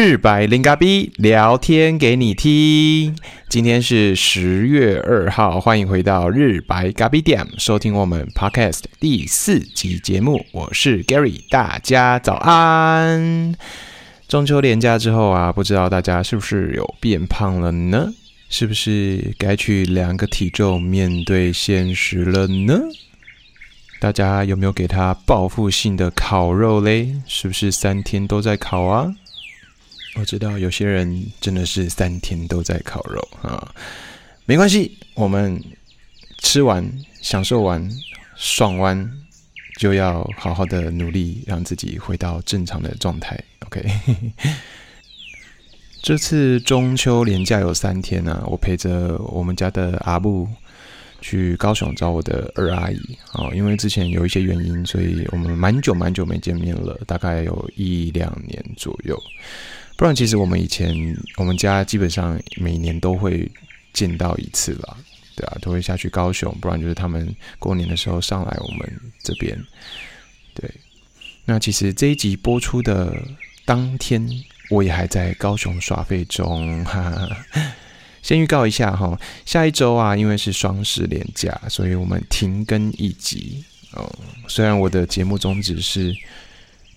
日白零嘎逼聊天给你听，今天是十月二号，欢迎回到日白嘎逼店，收听我们 Podcast 第四集节目，我是 Gary，大家早安。中秋连假之后啊，不知道大家是不是有变胖了呢？是不是该去量个体重，面对现实了呢？大家有没有给他报复性的烤肉嘞？是不是三天都在烤啊？我知道有些人真的是三天都在烤肉啊，没关系，我们吃完、享受完、爽完，就要好好的努力，让自己回到正常的状态。OK，这次中秋连假有三天呢，我陪着我们家的阿布。去高雄找我的二阿姨啊，因为之前有一些原因，所以我们蛮久蛮久没见面了，大概有一两年左右。不然，其实我们以前我们家基本上每年都会见到一次吧，对啊，都会下去高雄，不然就是他们过年的时候上来我们这边。对，那其实这一集播出的当天，我也还在高雄耍费中，哈哈。先预告一下哈，下一周啊，因为是双十连假，所以我们停更一集哦。虽然我的节目宗旨是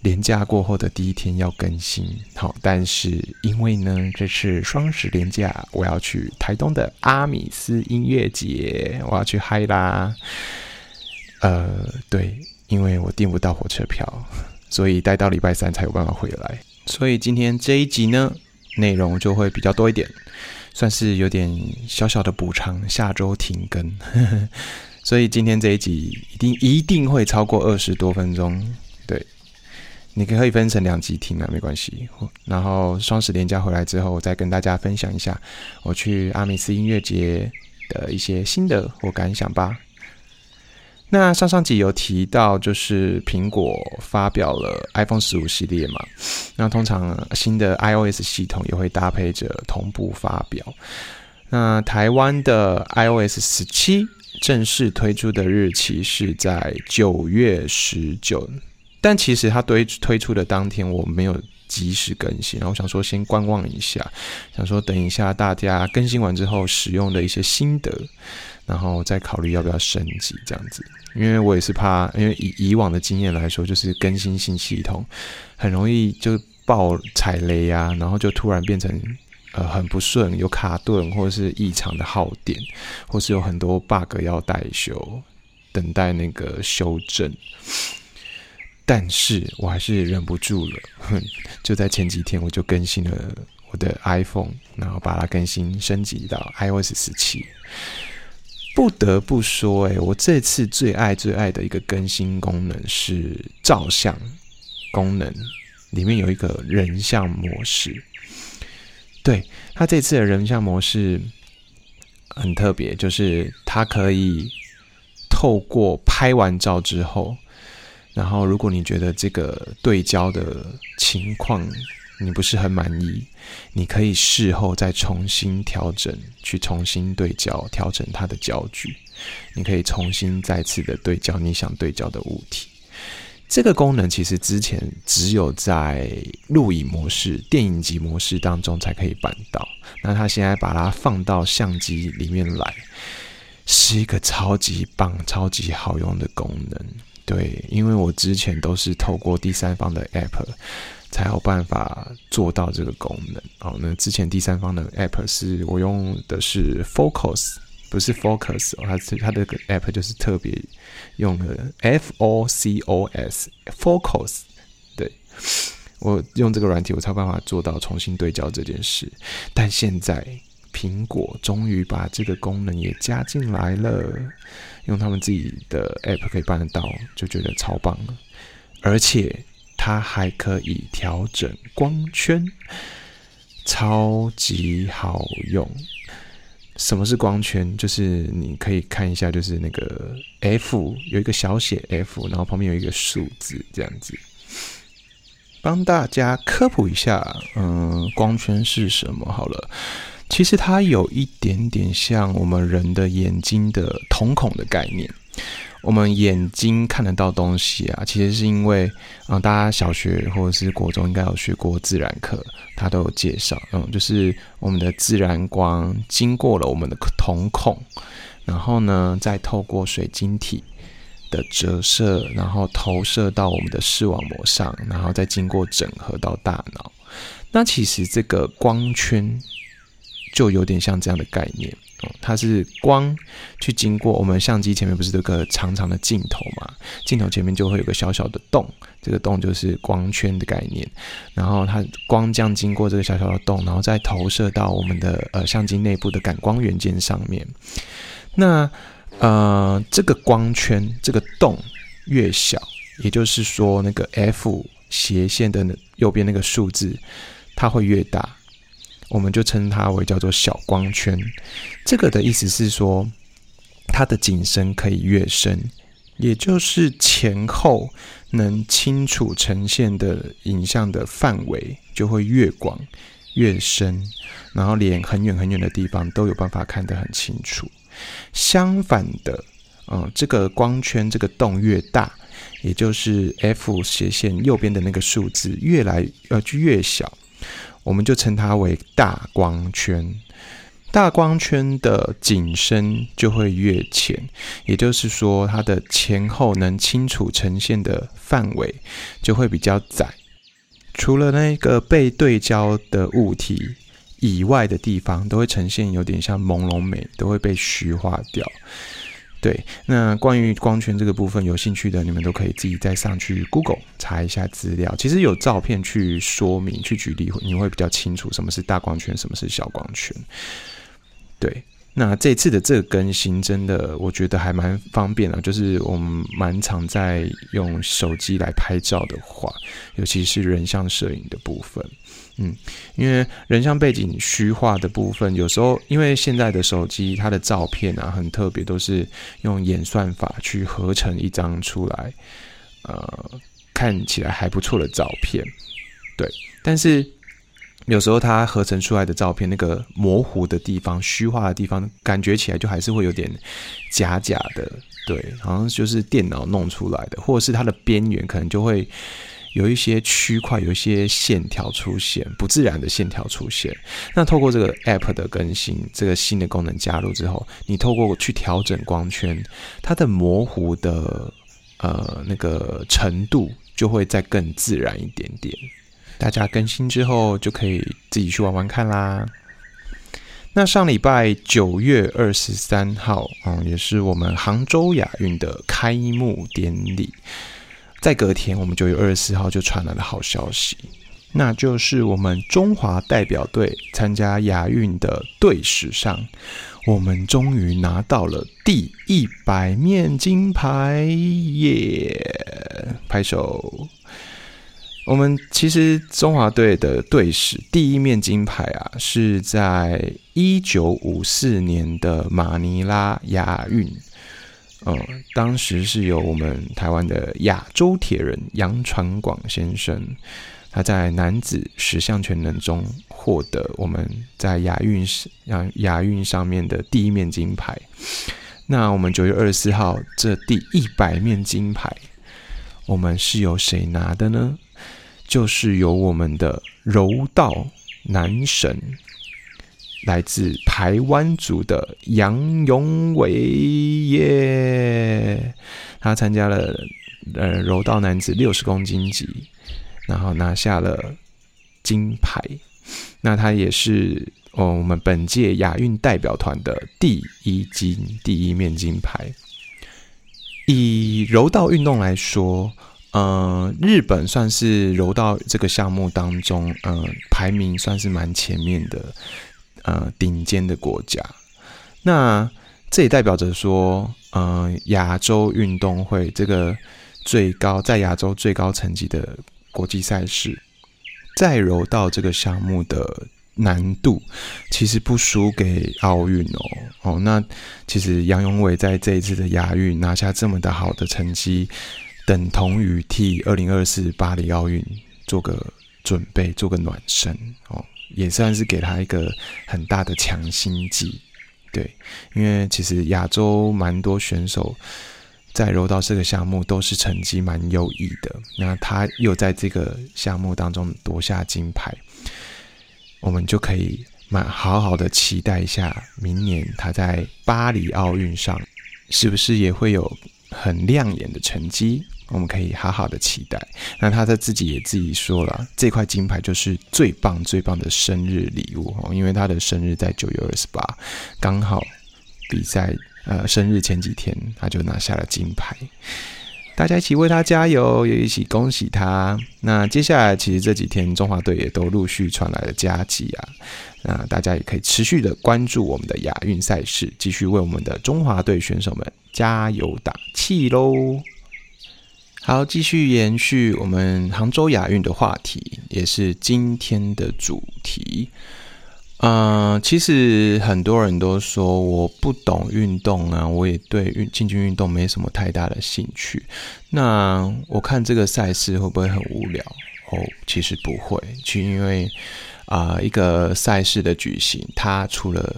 连假过后的第一天要更新，好，但是因为呢，这次双十连假，我要去台东的阿米斯音乐节，我要去嗨啦。呃，对，因为我订不到火车票，所以待到礼拜三才有办法回来。所以今天这一集呢，内容就会比较多一点。算是有点小小的补偿，下周停更，所以今天这一集一定一定会超过二十多分钟。对，你可以分成两集听啊，没关系。然后双十连假回来之后，我再跟大家分享一下我去阿米斯音乐节的一些心得或感想吧。那上上集有提到，就是苹果发表了 iPhone 十五系列嘛？那通常新的 iOS 系统也会搭配着同步发表。那台湾的 iOS 十七正式推出的日期是在九月十九，但其实它推推出的当天我没有及时更新，然后想说先观望一下，想说等一下大家更新完之后使用的一些心得。然后再考虑要不要升级这样子，因为我也是怕，因为以以往的经验来说，就是更新新系统很容易就爆踩雷啊，然后就突然变成呃很不顺，有卡顿或者是异常的耗电，或是有很多 bug 要待修，等待那个修正。但是我还是忍不住了，哼 就在前几天我就更新了我的 iPhone，然后把它更新升级到 iOS 十七。不得不说，哎，我这次最爱最爱的一个更新功能是照相功能，里面有一个人像模式。对它这次的人像模式很特别，就是它可以透过拍完照之后，然后如果你觉得这个对焦的情况，你不是很满意，你可以事后再重新调整，去重新对焦，调整它的焦距。你可以重新再次的对焦你想对焦的物体。这个功能其实之前只有在录影模式、电影级模式当中才可以办到。那它现在把它放到相机里面来，是一个超级棒、超级好用的功能。对，因为我之前都是透过第三方的 App。才有办法做到这个功能哦。那之前第三方的 App 是我用的是 Focus，不是 Focus，它它的 App 就是特别用的 F O C O S，Focus。对我用这个软体，我才有办法做到重新对焦这件事。但现在苹果终于把这个功能也加进来了，用他们自己的 App 可以办得到，就觉得超棒了，而且。它还可以调整光圈，超级好用。什么是光圈？就是你可以看一下，就是那个 F 有一个小写 F，然后旁边有一个数字，这样子。帮大家科普一下，嗯，光圈是什么？好了，其实它有一点点像我们人的眼睛的瞳孔的概念。我们眼睛看得到东西啊，其实是因为，嗯，大家小学或者是国中应该有学过自然课，它都有介绍，嗯，就是我们的自然光经过了我们的瞳孔，然后呢，再透过水晶体的折射，然后投射到我们的视网膜上，然后再经过整合到大脑。那其实这个光圈就有点像这样的概念哦。它是光去经过我们相机前面不是有个长长的镜头嘛？镜头前面就会有个小小的洞，这个洞就是光圈的概念。然后它光这样经过这个小小的洞，然后再投射到我们的呃相机内部的感光元件上面。那呃这个光圈这个洞越小，也就是说那个 f 斜线的右边那个数字，它会越大。我们就称它为叫做小光圈，这个的意思是说，它的景深可以越深，也就是前后能清楚呈现的影像的范围就会越广越深，然后连很远很远的地方都有办法看得很清楚。相反的，嗯，这个光圈这个洞越大，也就是 f 斜线右边的那个数字越来呃就越小。我们就称它为大光圈，大光圈的景深就会越浅，也就是说，它的前后能清楚呈现的范围就会比较窄。除了那个被对焦的物体以外的地方，都会呈现有点像朦胧美，都会被虚化掉。对，那关于光圈这个部分，有兴趣的你们都可以自己再上去 Google 查一下资料。其实有照片去说明、去举例，你会比较清楚什么是大光圈，什么是小光圈。对，那这次的这个更新，真的我觉得还蛮方便的，就是我们蛮常在用手机来拍照的话，尤其是人像摄影的部分。嗯，因为人像背景虚化的部分，有时候因为现在的手机它的照片啊很特别，都是用演算法去合成一张出来，呃，看起来还不错的照片。对，但是有时候它合成出来的照片，那个模糊的地方、虚化的地方，感觉起来就还是会有点假假的。对，好像就是电脑弄出来的，或者是它的边缘可能就会。有一些区块，有一些线条出现，不自然的线条出现。那透过这个 App 的更新，这个新的功能加入之后，你透过去调整光圈，它的模糊的呃那个程度就会再更自然一点点。大家更新之后就可以自己去玩玩看啦。那上礼拜九月二十三号，嗯，也是我们杭州亚运的开幕典礼。在隔天，我们九月二十四号就传来了好消息，那就是我们中华代表队参加亚运的队史上，我们终于拿到了第一百面金牌耶！拍手。我们其实中华队的队史第一面金牌啊，是在一九五四年的马尼拉亚运。嗯，当时是由我们台湾的亚洲铁人杨传广先生，他在男子十项全能中获得我们在亚运亚亚运上面的第一面金牌。那我们九月二十四号这第一百面金牌，我们是由谁拿的呢？就是由我们的柔道男神。来自台湾族的杨永伟耶，他参加了呃柔道男子六十公斤级，然后拿下了金牌。那他也是哦我们本届亚运代表团的第一金第一面金牌。以柔道运动来说，呃，日本算是柔道这个项目当中，嗯，排名算是蛮前面的。呃，顶尖的国家，那这也代表着说，呃，亚洲运动会这个最高在亚洲最高层级的国际赛事，在柔道这个项目的难度其实不输给奥运哦。哦，那其实杨永伟在这一次的亚运拿下这么的好的成绩，等同于替二零二四巴黎奥运做个准备，做个暖身哦。也算是给他一个很大的强心剂，对，因为其实亚洲蛮多选手在柔道这个项目都是成绩蛮优异的。那他又在这个项目当中夺下金牌，我们就可以蛮好好的期待一下，明年他在巴黎奥运上是不是也会有很亮眼的成绩。我们可以好好的期待。那他在自己也自己说了，这块金牌就是最棒最棒的生日礼物哦，因为他的生日在九月二十八，刚好比赛呃生日前几天他就拿下了金牌。大家一起为他加油，也一起恭喜他。那接下来其实这几天中华队也都陆续传来了佳绩啊，那大家也可以持续的关注我们的亚运赛事，继续为我们的中华队选手们加油打气喽。好，继续延续我们杭州亚运的话题，也是今天的主题。嗯，其实很多人都说我不懂运动啊，我也对运竞技运动没什么太大的兴趣。那我看这个赛事会不会很无聊？哦，其实不会，就因为啊，一个赛事的举行，它除了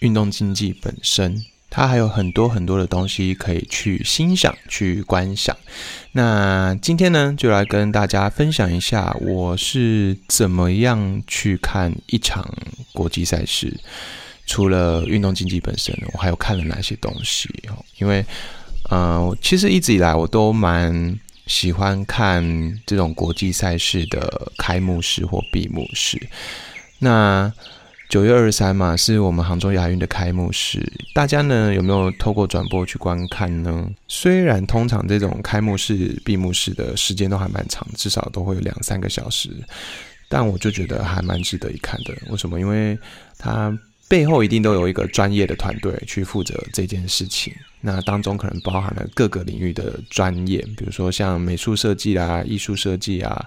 运动竞技本身。它还有很多很多的东西可以去欣赏、去观赏。那今天呢，就来跟大家分享一下我是怎么样去看一场国际赛事。除了运动竞技本身，我还有看了哪些东西？因为，呃，其实一直以来我都蛮喜欢看这种国际赛事的开幕式或闭幕式。那九月二十三嘛，是我们杭州亚运的开幕式。大家呢有没有透过转播去观看呢？虽然通常这种开幕式、闭幕式的时间都还蛮长，至少都会有两三个小时，但我就觉得还蛮值得一看的。为什么？因为它背后一定都有一个专业的团队去负责这件事情。那当中可能包含了各个领域的专业，比如说像美术设计啊、艺术设计啊、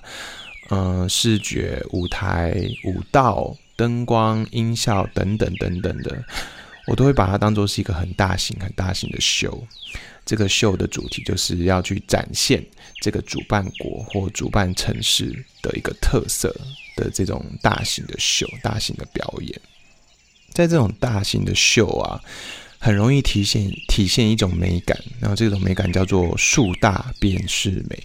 嗯、视觉、舞台、舞蹈。灯光、音效等等等等的，我都会把它当做是一个很大型、很大型的秀。这个秀的主题就是要去展现这个主办国或主办城市的一个特色的这种大型的秀、大型的表演。在这种大型的秀啊，很容易体现体现一种美感，然后这种美感叫做“数大便是美”。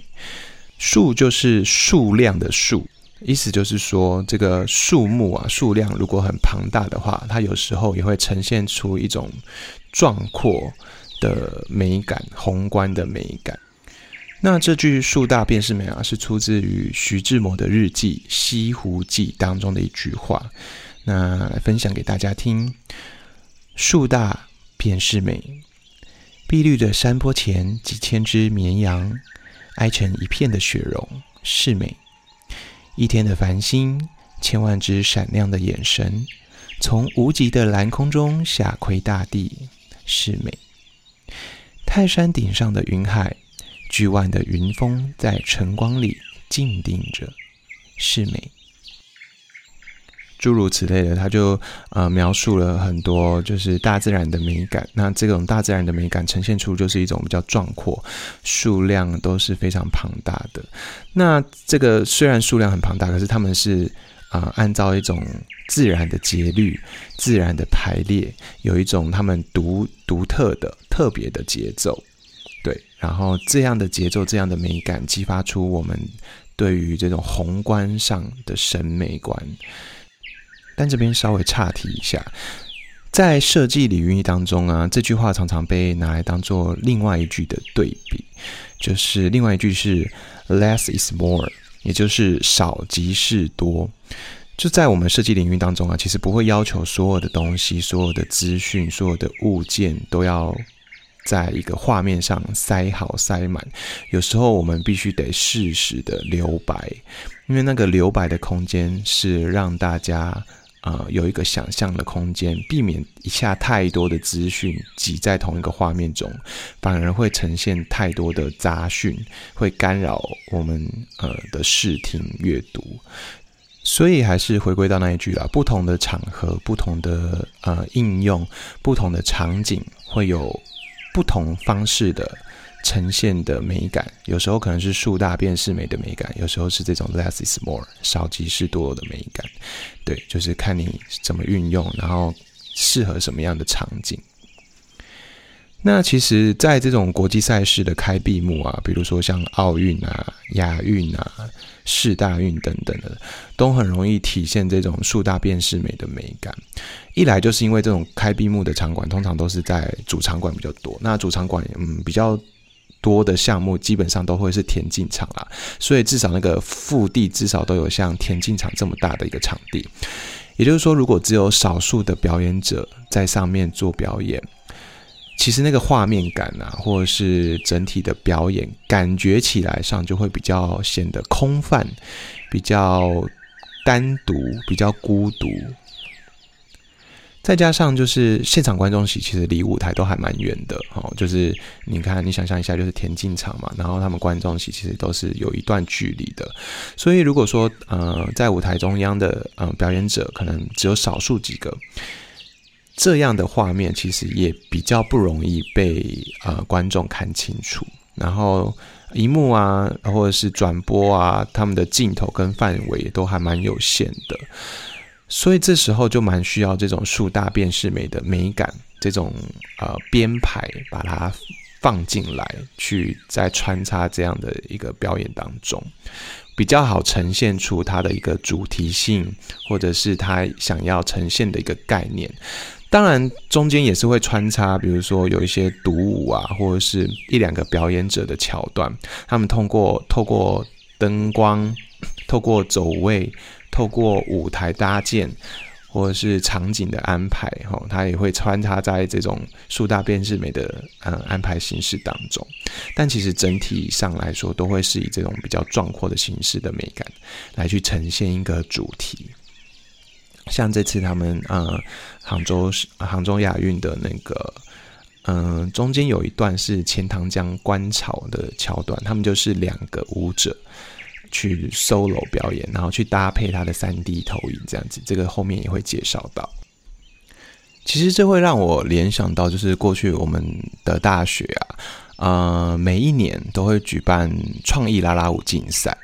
数就是数量的数。意思就是说，这个树木啊，数量如果很庞大的话，它有时候也会呈现出一种壮阔的美感、宏观的美感。那这句“树大便是美”啊，是出自于徐志摩的日记《西湖记》当中的一句话。那来分享给大家听：“树大便是美，碧绿的山坡前几千只绵羊，挨成一片的雪绒，是美。”一天的繁星，千万只闪亮的眼神，从无极的蓝空中下窥大地，是美。泰山顶上的云海，巨万的云峰在晨光里静定着，是美。诸如此类的，他就呃描述了很多，就是大自然的美感。那这种大自然的美感呈现出就是一种比较壮阔，数量都是非常庞大的。那这个虽然数量很庞大，可是他们是啊按照一种自然的节律、自然的排列，有一种他们独独特的、特别的节奏。对，然后这样的节奏、这样的美感，激发出我们对于这种宏观上的审美观。但这边稍微岔题一下，在设计领域当中啊，这句话常常被拿来当做另外一句的对比，就是另外一句是 “less is more”，也就是少即是多。就在我们设计领域当中啊，其实不会要求所有的东西、所有的资讯、所有的物件都要在一个画面上塞好塞满，有时候我们必须得适时的留白，因为那个留白的空间是让大家。呃，有一个想象的空间，避免一下太多的资讯挤在同一个画面中，反而会呈现太多的杂讯，会干扰我们呃的视听阅读。所以还是回归到那一句啦，不同的场合、不同的呃应用、不同的场景，会有不同方式的。呈现的美感，有时候可能是树大便是美的美感，有时候是这种 less is more 少即是多的美感。对，就是看你怎么运用，然后适合什么样的场景。那其实，在这种国际赛事的开闭幕啊，比如说像奥运啊、亚运啊、世大运等等的，都很容易体现这种树大便是美的美感。一来就是因为这种开闭幕的场馆通常都是在主场馆比较多，那主场馆嗯比较多的项目基本上都会是田径场啦，所以至少那个腹地至少都有像田径场这么大的一个场地。也就是说，如果只有少数的表演者在上面做表演。其实那个画面感啊，或者是整体的表演，感觉起来上就会比较显得空泛，比较单独，比较孤独。再加上就是现场观众席其实离舞台都还蛮远的哦，就是你看，你想象一下，就是田径场嘛，然后他们观众席其实都是有一段距离的，所以如果说呃在舞台中央的呃表演者可能只有少数几个。这样的画面其实也比较不容易被呃观众看清楚，然后荧幕啊或者是转播啊，他们的镜头跟范围都还蛮有限的，所以这时候就蛮需要这种树大便是美的美感，这种呃编排把它放进来，去再穿插这样的一个表演当中，比较好呈现出它的一个主题性，或者是他想要呈现的一个概念。当然，中间也是会穿插，比如说有一些独舞啊，或者是一两个表演者的桥段。他们通过透过灯光、透过走位、透过舞台搭建，或者是场景的安排，哈，它也会穿插在这种树大便是美的嗯安排形式当中。但其实整体上来说，都会是以这种比较壮阔的形式的美感来去呈现一个主题。像这次他们呃杭州杭州亚运的那个嗯中间有一段是钱塘江观潮的桥段，他们就是两个舞者去 solo 表演，然后去搭配他的三 D 投影这样子，这个后面也会介绍到。其实这会让我联想到，就是过去我们的大学啊，呃每一年都会举办创意啦啦舞竞赛。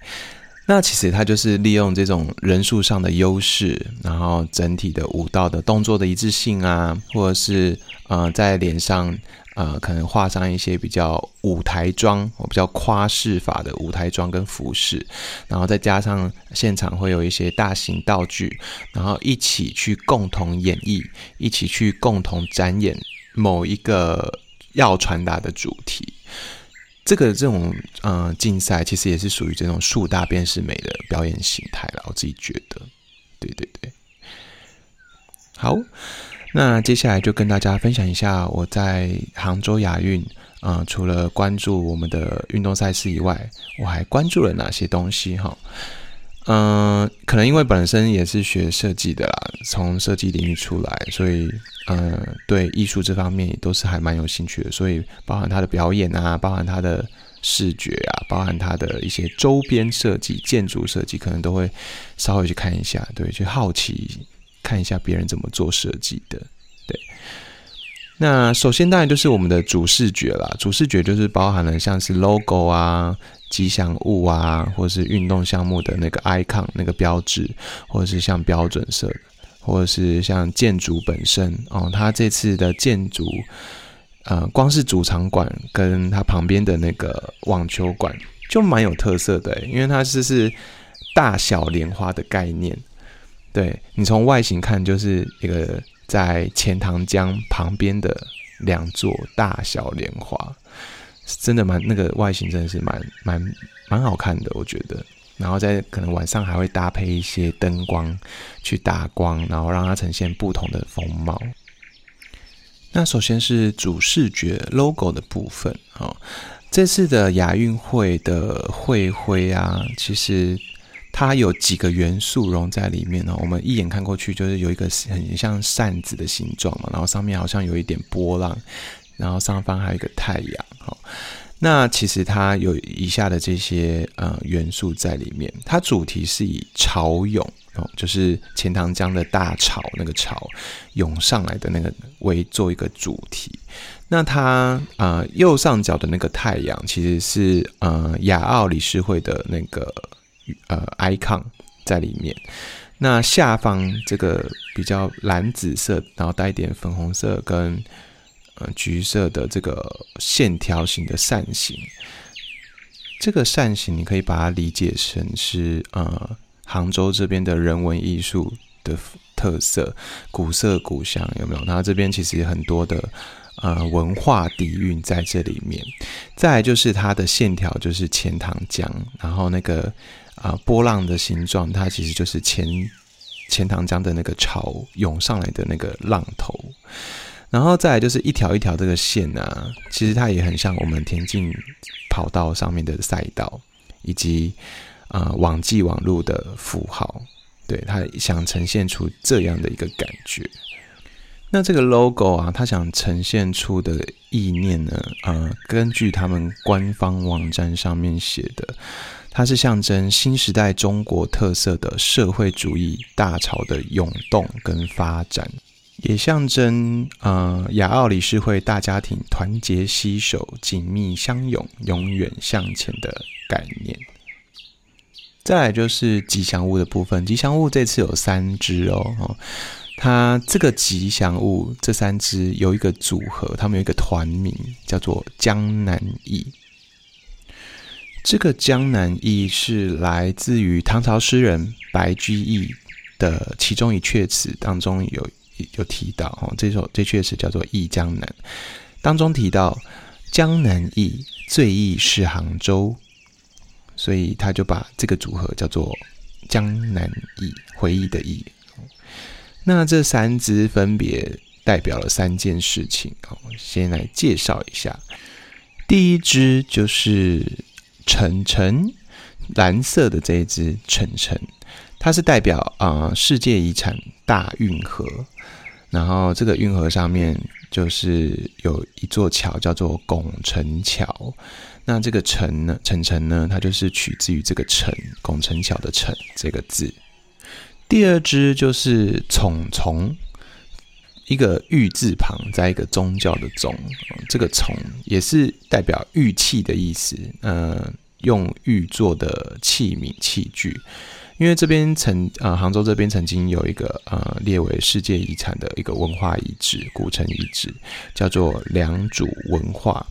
那其实他就是利用这种人数上的优势，然后整体的舞蹈的动作的一致性啊，或者是呃在脸上呃可能画上一些比较舞台妆，我比较夸饰法的舞台妆跟服饰，然后再加上现场会有一些大型道具，然后一起去共同演绎，一起去共同展演某一个要传达的主题。这个这种呃竞赛其实也是属于这种树大便是美的表演形态了，我自己觉得，对对对。好，那接下来就跟大家分享一下我在杭州亚运，啊，除了关注我们的运动赛事以外，我还关注了哪些东西哈。嗯，可能因为本身也是学设计的啦，从设计领域出来，所以嗯，对艺术这方面也都是还蛮有兴趣的。所以包含他的表演啊，包含他的视觉啊，包含他的一些周边设计、建筑设计，可能都会稍微去看一下，对，去好奇看一下别人怎么做设计的。对，那首先当然就是我们的主视觉啦，主视觉就是包含了像是 logo 啊。吉祥物啊，或是运动项目的那个 icon 那个标志，或者是像标准色，或者是像建筑本身哦，它这次的建筑，呃，光是主场馆跟它旁边的那个网球馆就蛮有特色的，因为它是是大小莲花的概念，对你从外形看就是一个在钱塘江旁边的两座大小莲花。真的蛮那个外形真的是蛮蛮蛮好看的，我觉得。然后在可能晚上还会搭配一些灯光去打光，然后让它呈现不同的风貌。那首先是主视觉 logo 的部分哦，这次的亚运会的会徽啊，其实它有几个元素融在里面呢。我们一眼看过去就是有一个很像扇子的形状嘛，然后上面好像有一点波浪。然后上方还有一个太阳，好，那其实它有以下的这些呃元素在里面。它主题是以潮涌哦，就是钱塘江的大潮那个潮涌上来的那个为做一个主题。那它啊右上角的那个太阳其实是呃亚奥理事会的那个呃 icon 在里面。那下方这个比较蓝紫色，然后带一点粉红色跟呃橘色的这个线条型的扇形。这个扇形你可以把它理解成是呃杭州这边的人文艺术的特色，古色古香有没有？然后这边其实很多的呃文化底蕴在这里面。再来就是它的线条就是钱塘江，然后那个啊波浪的形状，它其实就是钱钱塘江的那个潮涌上来的那个浪头。然后再来就是一条一条这个线啊，其实它也很像我们田径跑道上面的赛道，以及啊网际网路的符号，对他想呈现出这样的一个感觉。那这个 logo 啊，他想呈现出的意念呢，呃，根据他们官方网站上面写的，它是象征新时代中国特色的社会主义大潮的涌动跟发展。也象征呃亚奥理事会大家庭团结携手、紧密相拥、永远向前的概念。再来就是吉祥物的部分，吉祥物这次有三只哦，它这个吉祥物这三只有一个组合，他们有一个团名叫做江南忆。这个江南忆是来自于唐朝诗人白居易的其中一阙词当中有。有提到哦，这首这阙词叫做《忆江南》，当中提到江南忆，最忆是杭州，所以他就把这个组合叫做江南忆，回忆的忆。那这三支分别代表了三件事情哦，先来介绍一下。第一支就是橙橙，蓝色的这一支晨晨，它是代表啊世界遗产大运河。然后这个运河上面就是有一座桥，叫做拱辰桥。那这个“辰”呢，“辰辰”呢，它就是取自于这个“辰”拱辰桥的“辰”这个字。第二只就是“虫虫”，一个玉字旁，在一个宗教的“宗”，这个“从”也是代表玉器的意思。嗯，用玉做的器皿器具。因为这边曾呃杭州这边曾经有一个呃列为世界遗产的一个文化遗址古城遗址，叫做良渚文化。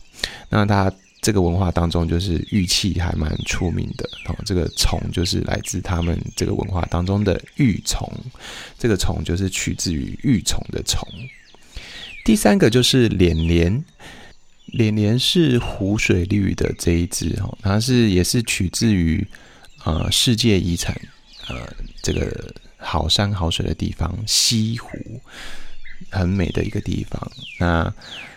那它这个文化当中就是玉器还蛮出名的哦。这个虫就是来自他们这个文化当中的玉虫，这个虫就是取自于玉虫的虫。第三个就是脸莲，脸莲是湖水绿的这一只哦，它是也是取自于呃世界遗产。呃，这个好山好水的地方，西湖很美的一个地方。那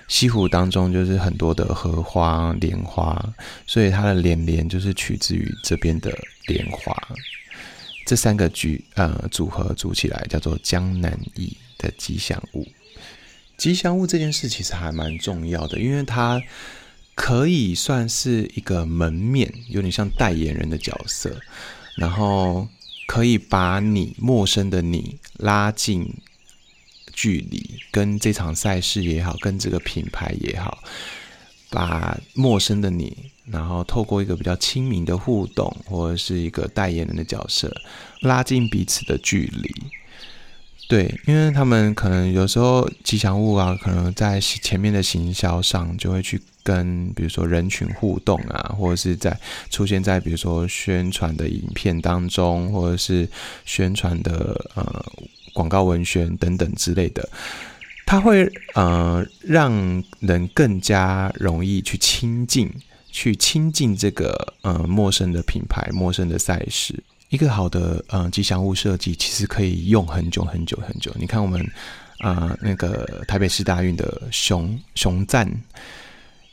西湖当中就是很多的荷花、莲花，所以它的莲莲就是取自于这边的莲花。这三个局呃组合组起来叫做江南忆的吉祥物。吉祥物这件事其实还蛮重要的，因为它可以算是一个门面，有点像代言人的角色，然后。可以把你陌生的你拉近距离，跟这场赛事也好，跟这个品牌也好，把陌生的你，然后透过一个比较亲民的互动，或者是一个代言人的角色，拉近彼此的距离。对，因为他们可能有时候吉祥物啊，可能在前面的行销上就会去跟，比如说人群互动啊，或者是在出现在比如说宣传的影片当中，或者是宣传的呃广告文宣等等之类的，它会呃让人更加容易去亲近，去亲近这个呃陌生的品牌、陌生的赛事。一个好的呃吉祥物设计，其实可以用很久很久很久。你看我们啊那个台北市大运的熊熊赞，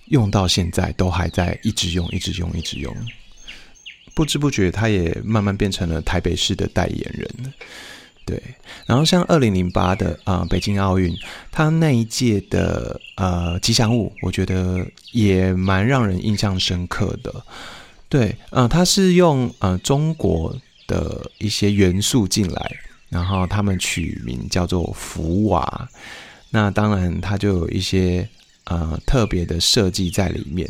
用到现在都还在一直用，一直用，一直用。不知不觉，它也慢慢变成了台北市的代言人。对，然后像二零零八的啊北京奥运，它那一届的呃吉祥物，我觉得也蛮让人印象深刻的。对，嗯，它是用呃中国。的一些元素进来，然后他们取名叫做福娃，那当然它就有一些呃特别的设计在里面。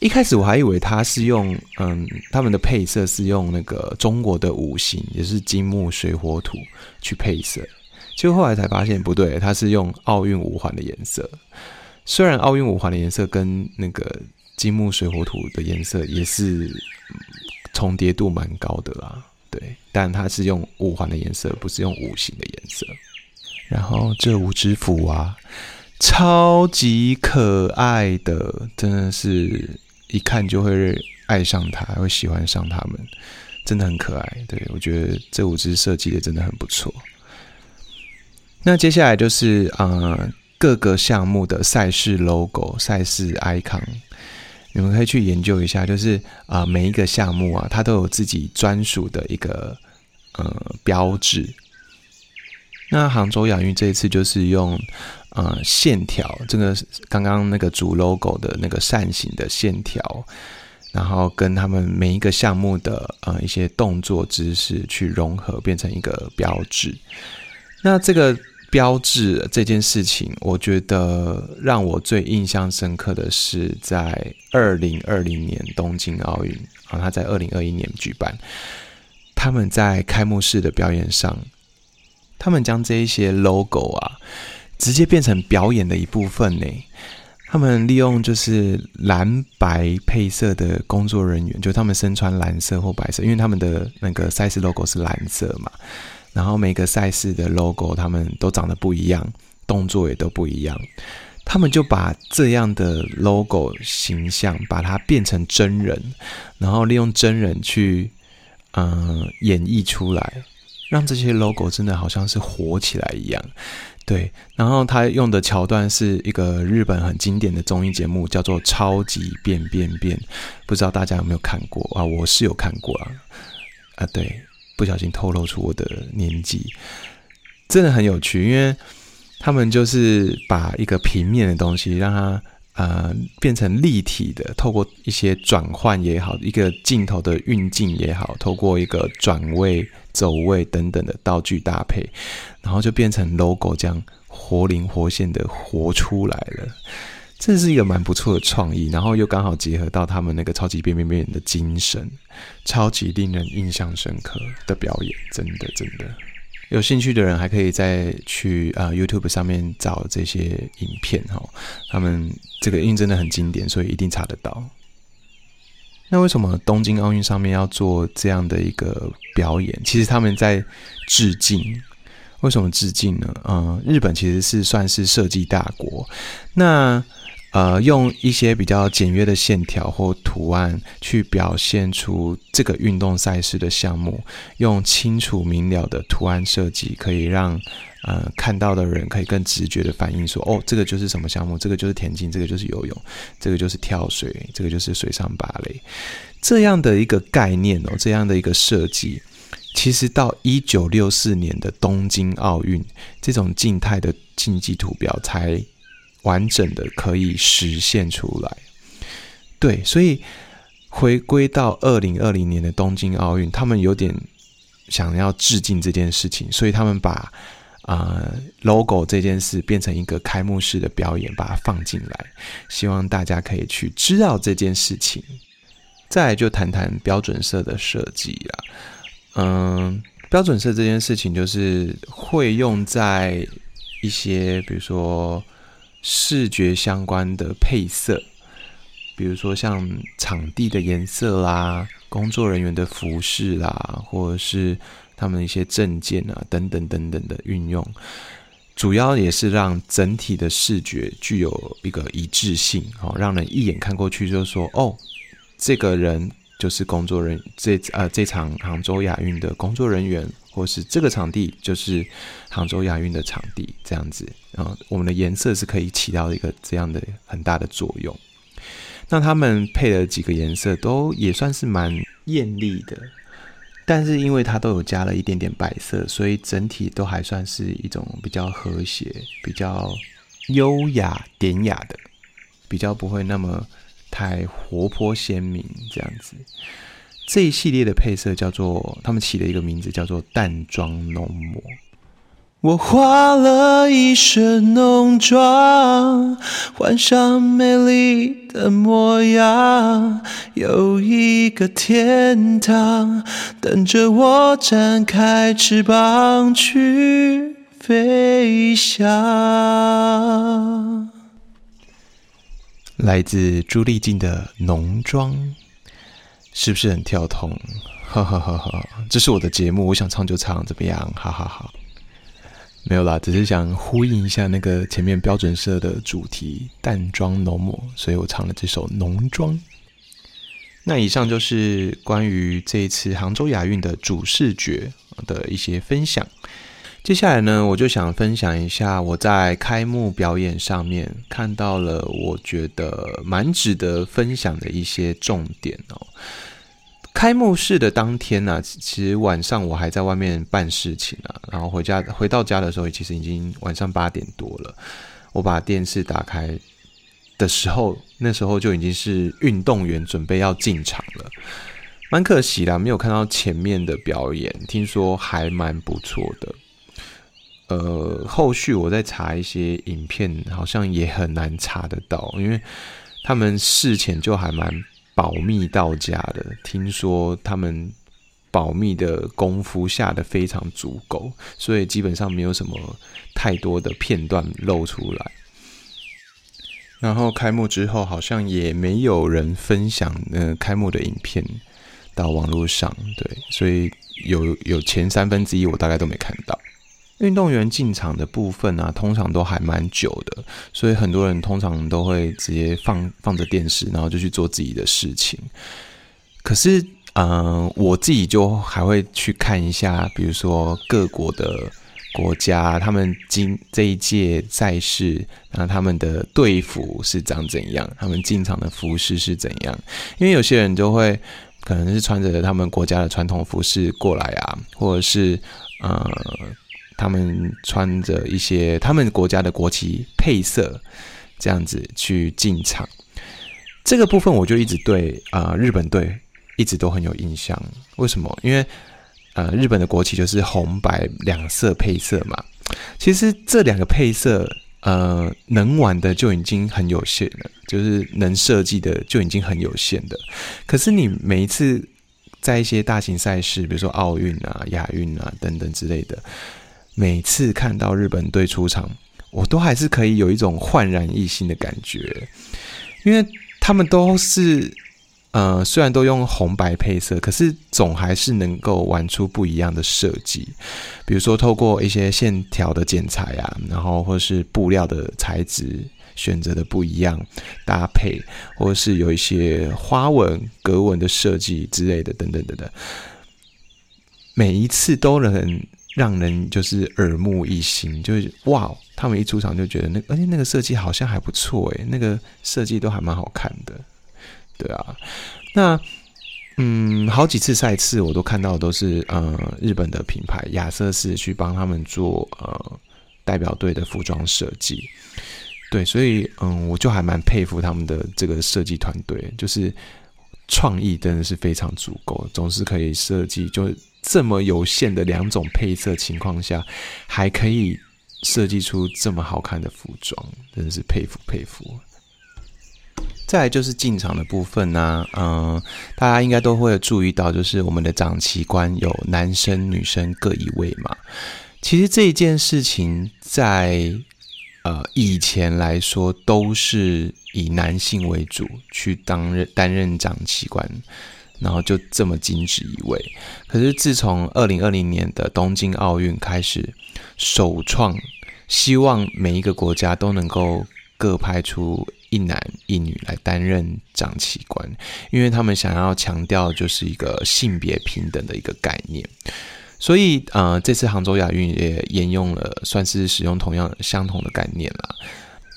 一开始我还以为它是用嗯他们的配色是用那个中国的五行，也是金木水火土去配色，结果后来才发现不对，它是用奥运五环的颜色。虽然奥运五环的颜色跟那个金木水火土的颜色也是重叠度蛮高的啦，对，但它是用五环的颜色，不是用五行的颜色。然后这五只符啊，超级可爱的，真的是一看就会爱上它，会喜欢上它们，真的很可爱。对我觉得这五只设计的真的很不错。那接下来就是呃各个项目的赛事 logo、赛事 icon，你们可以去研究一下，就是啊每一个项目啊，它都有自己专属的一个呃标志。那杭州亚运这一次就是用呃线条，这个刚刚那个主 logo 的那个扇形的线条，然后跟他们每一个项目的呃一些动作姿势去融合，变成一个标志。那这个标志这件事情，我觉得让我最印象深刻的是在二零二零年东京奥运啊，他在二零二一年举办，他们在开幕式的表演上。他们将这一些 logo 啊，直接变成表演的一部分呢。他们利用就是蓝白配色的工作人员，就他们身穿蓝色或白色，因为他们的那个赛事 logo 是蓝色嘛。然后每个赛事的 logo 他们都长得不一样，动作也都不一样。他们就把这样的 logo 形象，把它变成真人，然后利用真人去嗯演绎出来。让这些 logo 真的好像是活起来一样，对。然后他用的桥段是一个日本很经典的综艺节目，叫做《超级变变变》，不知道大家有没有看过啊？我是有看过啊，啊，对，不小心透露出我的年纪，真的很有趣，因为他们就是把一个平面的东西让它。呃，变成立体的，透过一些转换也好，一个镜头的运镜也好，透过一个转位、走位等等的道具搭配，然后就变成 logo 这样活灵活现的活出来了。这是一个蛮不错的创意，然后又刚好结合到他们那个超级变变变的精神，超级令人印象深刻的表演，真的真的。有兴趣的人还可以再去啊 YouTube 上面找这些影片哈，他们这个印真的很经典，所以一定查得到。那为什么东京奥运上面要做这样的一个表演？其实他们在致敬。为什么致敬呢？嗯，日本其实是算是设计大国，那。呃，用一些比较简约的线条或图案去表现出这个运动赛事的项目，用清楚明了的图案设计，可以让呃看到的人可以更直觉的反应说，哦，这个就是什么项目，这个就是田径，这个就是游泳，这个就是跳水，这个就是水上芭蕾，这样的一个概念哦，这样的一个设计，其实到一九六四年的东京奥运，这种静态的竞技图标才。完整的可以实现出来，对，所以回归到二零二零年的东京奥运，他们有点想要致敬这件事情，所以他们把啊 logo 这件事变成一个开幕式的表演，把它放进来，希望大家可以去知道这件事情。再来就谈谈标准色的设计啦，嗯，标准色这件事情就是会用在一些，比如说。视觉相关的配色，比如说像场地的颜色啦、工作人员的服饰啦，或者是他们一些证件啊等等等等的运用，主要也是让整体的视觉具有一个一致性，哦，让人一眼看过去就说：“哦，这个人就是工作人，这呃这场杭州亚运的工作人员。”或是这个场地就是杭州亚运的场地，这样子，然后我们的颜色是可以起到一个这样的很大的作用。那他们配的几个颜色都也算是蛮艳丽的，但是因为它都有加了一点点白色，所以整体都还算是一种比较和谐、比较优雅典雅的，比较不会那么太活泼鲜明这样子。这一系列的配色叫做，他们起了一个名字叫做淡妆浓抹。我化了一身浓妆，换上美丽的模样，有一个天堂等着我展开翅膀去飞翔。来自朱丽静的浓妆，是不是很跳痛？哈哈哈哈！这是我的节目，我想唱就唱，怎么样？哈哈哈！没有啦，只是想呼应一下那个前面标准色的主题——淡妆浓抹，所以我唱了这首浓妆。那以上就是关于这一次杭州亚运的主视觉的一些分享。接下来呢，我就想分享一下我在开幕表演上面看到了我觉得蛮值得分享的一些重点哦。开幕式的当天呢，其实晚上我还在外面办事情啊，然后回家回到家的时候，其实已经晚上八点多了。我把电视打开的时候，那时候就已经是运动员准备要进场了，蛮可惜啦，没有看到前面的表演。听说还蛮不错的。呃，后续我再查一些影片，好像也很难查得到，因为他们事前就还蛮。保密到家的，听说他们保密的功夫下的非常足够，所以基本上没有什么太多的片段露出来。然后开幕之后，好像也没有人分享呃开幕的影片到网络上，对，所以有有前三分之一我大概都没看到。运动员进场的部分啊，通常都还蛮久的，所以很多人通常都会直接放放着电视，然后就去做自己的事情。可是，嗯，我自己就还会去看一下，比如说各国的国家，他们今这一届赛事，那他们的队服是长怎样，他们进场的服饰是怎样？因为有些人就会可能是穿着他们国家的传统服饰过来啊，或者是呃。他们穿着一些他们国家的国旗配色，这样子去进场。这个部分我就一直对啊日本队一直都很有印象。为什么？因为呃日本的国旗就是红白两色配色嘛。其实这两个配色呃能玩的就已经很有限了，就是能设计的就已经很有限的。可是你每一次在一些大型赛事，比如说奥运啊、亚运啊等等之类的。每次看到日本队出场，我都还是可以有一种焕然一新的感觉，因为他们都是，呃，虽然都用红白配色，可是总还是能够玩出不一样的设计。比如说，透过一些线条的剪裁啊，然后或是布料的材质选择的不一样搭配，或是有一些花纹、格纹的设计之类的，等等等等，每一次都能。让人就是耳目一新，就是哇！他们一出场就觉得那，而且那个设计好像还不错诶，那个设计都还蛮好看的，对啊。那嗯，好几次赛次我都看到都是呃日本的品牌亚瑟士去帮他们做呃代表队的服装设计，对，所以嗯，我就还蛮佩服他们的这个设计团队，就是创意真的是非常足够，总是可以设计就。这么有限的两种配色情况下，还可以设计出这么好看的服装，真的是佩服佩服。再来就是进场的部分呢，嗯，大家应该都会注意到，就是我们的长旗官有男生女生各一位嘛。其实这一件事情在呃以前来说，都是以男性为主去担任担任长旗官。然后就这么精致一位，可是自从二零二零年的东京奥运开始，首创希望每一个国家都能够各派出一男一女来担任掌旗官，因为他们想要强调就是一个性别平等的一个概念，所以呃这次杭州亚运也沿用了，算是使用同样相同的概念啦。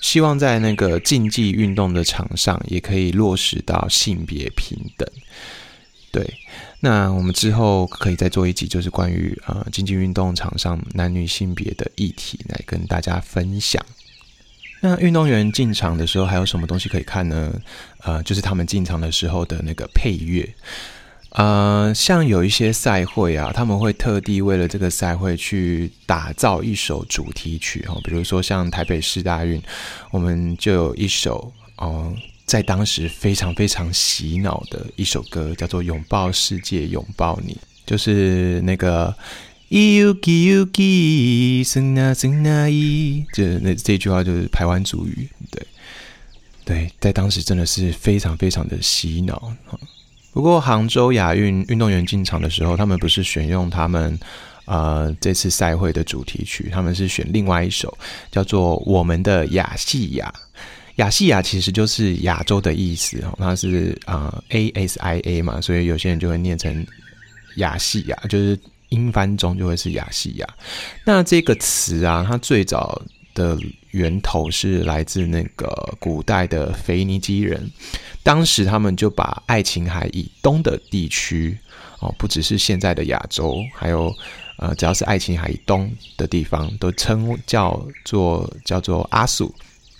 希望在那个竞技运动的场上也可以落实到性别平等。对，那我们之后可以再做一集，就是关于呃竞技运动场上男女性别的议题来跟大家分享。那运动员进场的时候还有什么东西可以看呢？呃，就是他们进场的时候的那个配乐。呃，像有一些赛会啊，他们会特地为了这个赛会去打造一首主题曲哈，比如说像台北市大运，我们就有一首哦。在当时非常非常洗脑的一首歌，叫做《拥抱世界，拥抱你》，就是那个 “yuki yuki”，生那生那伊，就那这句话就是台湾主语。对，对，在当时真的是非常非常的洗脑。不过杭州亚运运动员进场的时候，他们不是选用他们呃这次赛会的主题曲，他们是选另外一首叫做《我们的亚细亚》。亚细亚其实就是亚洲的意思哦，它是啊 A S I A 嘛，所以有些人就会念成亚细亚，就是英翻中就会是亚细亚。那这个词啊，它最早的源头是来自那个古代的腓尼基人，当时他们就把爱琴海以东的地区哦，不只是现在的亚洲，还有呃，只要是爱琴海以东的地方，都称叫做叫做阿苏。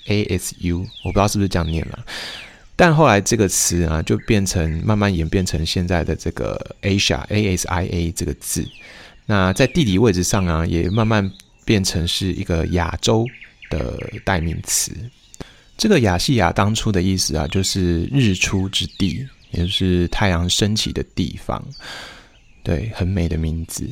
A S U，我不知道是不是这样念了，但后来这个词啊，就变成慢慢演变成现在的这个 Asia，A S I A 这个字。那在地理位置上啊，也慢慢变成是一个亚洲的代名词。这个亚细亚当初的意思啊，就是日出之地，也就是太阳升起的地方。对，很美的名字。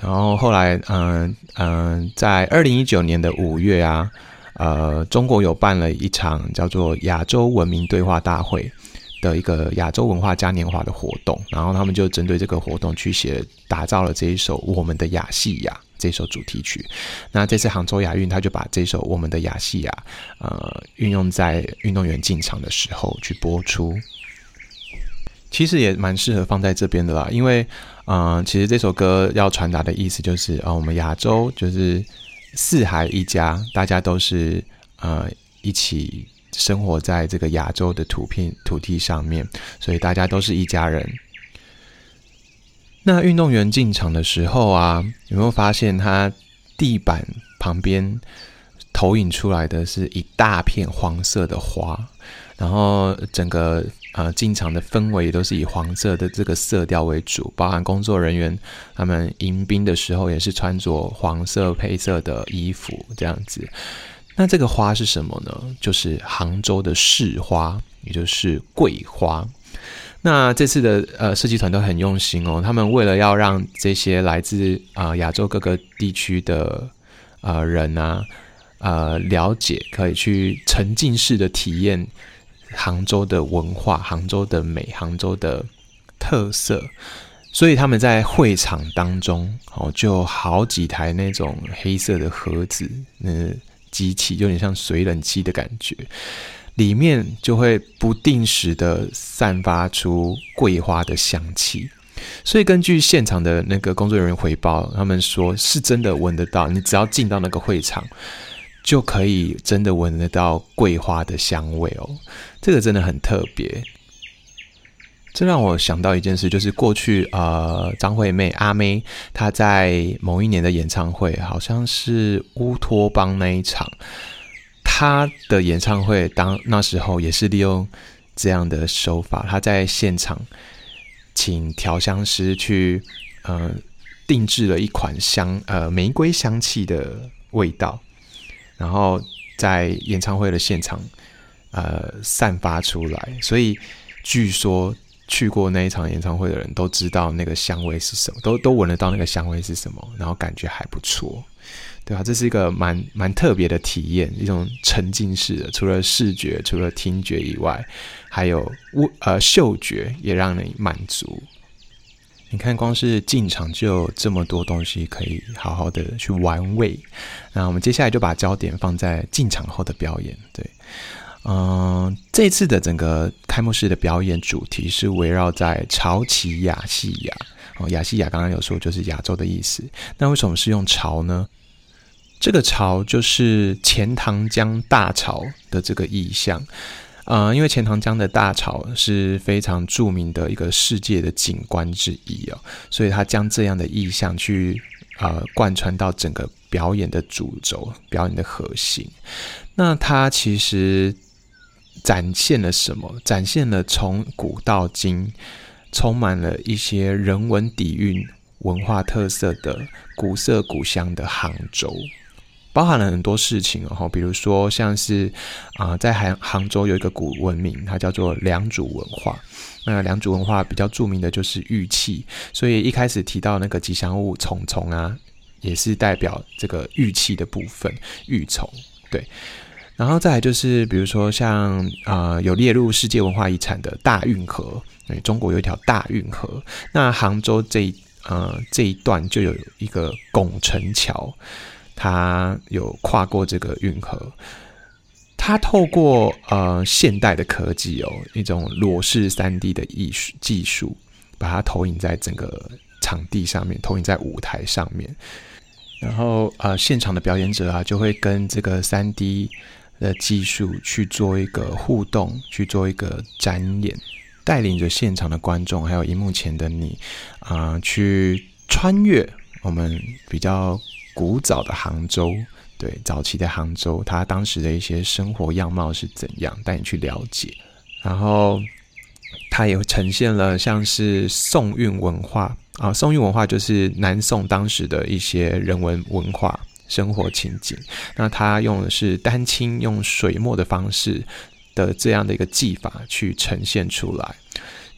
然后后来，嗯嗯，在二零一九年的五月啊。呃，中国有办了一场叫做“亚洲文明对话大会”的一个亚洲文化嘉年华的活动，然后他们就针对这个活动去写打造了这一首《我们的亚细亚》这首主题曲。那这次杭州亚运，他就把这首《我们的亚细亚》呃运用在运动员进场的时候去播出。其实也蛮适合放在这边的啦，因为嗯，其实这首歌要传达的意思就是啊，我们亚洲就是。四海一家，大家都是呃一起生活在这个亚洲的土片土地上面，所以大家都是一家人。那运动员进场的时候啊，有没有发现他地板旁边投影出来的是一大片黄色的花，然后整个。啊，进场的氛围都是以黄色的这个色调为主，包含工作人员他们迎宾的时候也是穿着黄色配色的衣服这样子。那这个花是什么呢？就是杭州的市花，也就是桂花。那这次的呃设计团队很用心哦，他们为了要让这些来自啊亚洲各个地区的啊人啊呃了解，可以去沉浸式的体验。杭州的文化，杭州的美，杭州的特色，所以他们在会场当中，哦，就好几台那种黑色的盒子，那机器有点像水冷机的感觉，里面就会不定时的散发出桂花的香气，所以根据现场的那个工作人员回报，他们说是真的闻得到，你只要进到那个会场。就可以真的闻得到桂花的香味哦，这个真的很特别。这让我想到一件事，就是过去呃张惠妹阿妹她在某一年的演唱会，好像是乌托邦那一场，她的演唱会当那时候也是利用这样的手法，她在现场请调香师去呃定制了一款香呃玫瑰香气的味道。然后在演唱会的现场，呃，散发出来。所以据说去过那一场演唱会的人都知道那个香味是什么，都都闻得到那个香味是什么，然后感觉还不错，对吧？这是一个蛮蛮特别的体验，一种沉浸式的，除了视觉、除了听觉以外，还有味呃嗅觉也让你满足。你看，光是进场就有这么多东西可以好好的去玩味。那我们接下来就把焦点放在进场后的表演。对，嗯，这次的整个开幕式的表演主题是围绕在潮起亚细亚。哦，亚细亚刚刚有说就是亚洲的意思。那为什么是用潮呢？这个潮就是钱塘江大潮的这个意象。呃，因为钱塘江的大潮是非常著名的一个世界的景观之一哦，所以他将这样的意象去呃贯穿到整个表演的主轴、表演的核心。那它其实展现了什么？展现了从古到今充满了一些人文底蕴、文化特色的古色古香的杭州。包含了很多事情哦，比如说像是啊，在杭杭州有一个古文明，它叫做良渚文化。那良渚文化比较著名的就是玉器，所以一开始提到那个吉祥物虫虫啊，也是代表这个玉器的部分，玉虫。对。然后再来就是，比如说像啊，有列入世界文化遗产的大运河，对，中国有一条大运河。那杭州这呃这一段就有一个拱宸桥，他有跨过这个运河。他透过呃现代的科技哦，一种裸视三 D 的艺术技术，把它投影在整个场地上面，投影在舞台上面。然后呃，现场的表演者啊，就会跟这个三 D。的技术去做一个互动，去做一个展演，带领着现场的观众，还有荧幕前的你，啊，去穿越我们比较古早的杭州，对，早期的杭州，它当时的一些生活样貌是怎样，带你去了解。然后，它也呈现了像是宋韵文化啊，宋韵文化就是南宋当时的一些人文文化。生活情景，那他用的是丹青，用水墨的方式的这样的一个技法去呈现出来，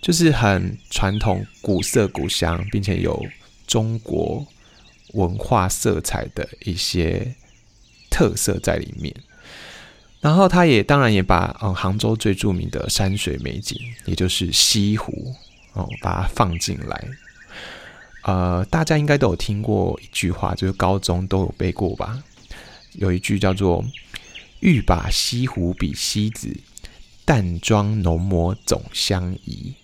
就是很传统、古色古香，并且有中国文化色彩的一些特色在里面。然后，他也当然也把嗯杭州最著名的山水美景，也就是西湖哦，把它放进来。呃，大家应该都有听过一句话，就是高中都有背过吧？有一句叫做“欲把西湖比西子，淡妆浓抹总相宜”。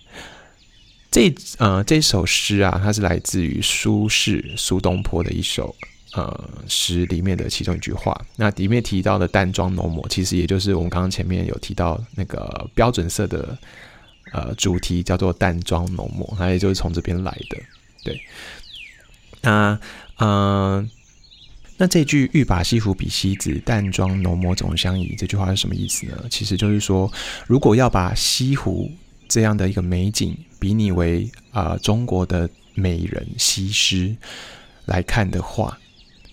这呃这首诗啊，它是来自于苏轼苏东坡的一首呃诗里面的其中一句话。那里面提到的淡妆浓抹，其实也就是我们刚刚前面有提到那个标准色的呃主题，叫做淡妆浓抹，它也就是从这边来的。对，那嗯，那这句“欲把西湖比西子，淡妆浓抹总相宜”这句话是什么意思呢？其实就是说，如果要把西湖这样的一个美景比拟为啊中国的美人西施来看的话，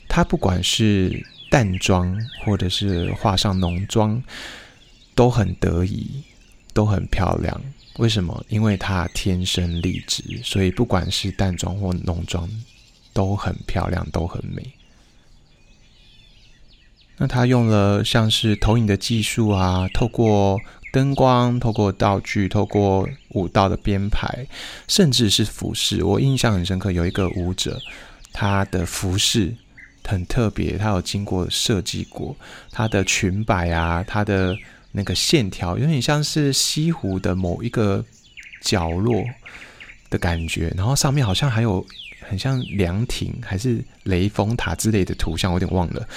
她不管是淡妆或者是画上浓妆，都很得意，都很漂亮。为什么？因为她天生丽质，所以不管是淡妆或浓妆，都很漂亮，都很美。那他用了像是投影的技术啊，透过灯光、透过道具、透过舞蹈的编排，甚至是服饰。我印象很深刻，有一个舞者，他的服饰很特别，他有经过设计过，他的裙摆啊，他的。那个线条有点像是西湖的某一个角落的感觉，然后上面好像还有很像凉亭还是雷峰塔之类的图像，我有点忘了。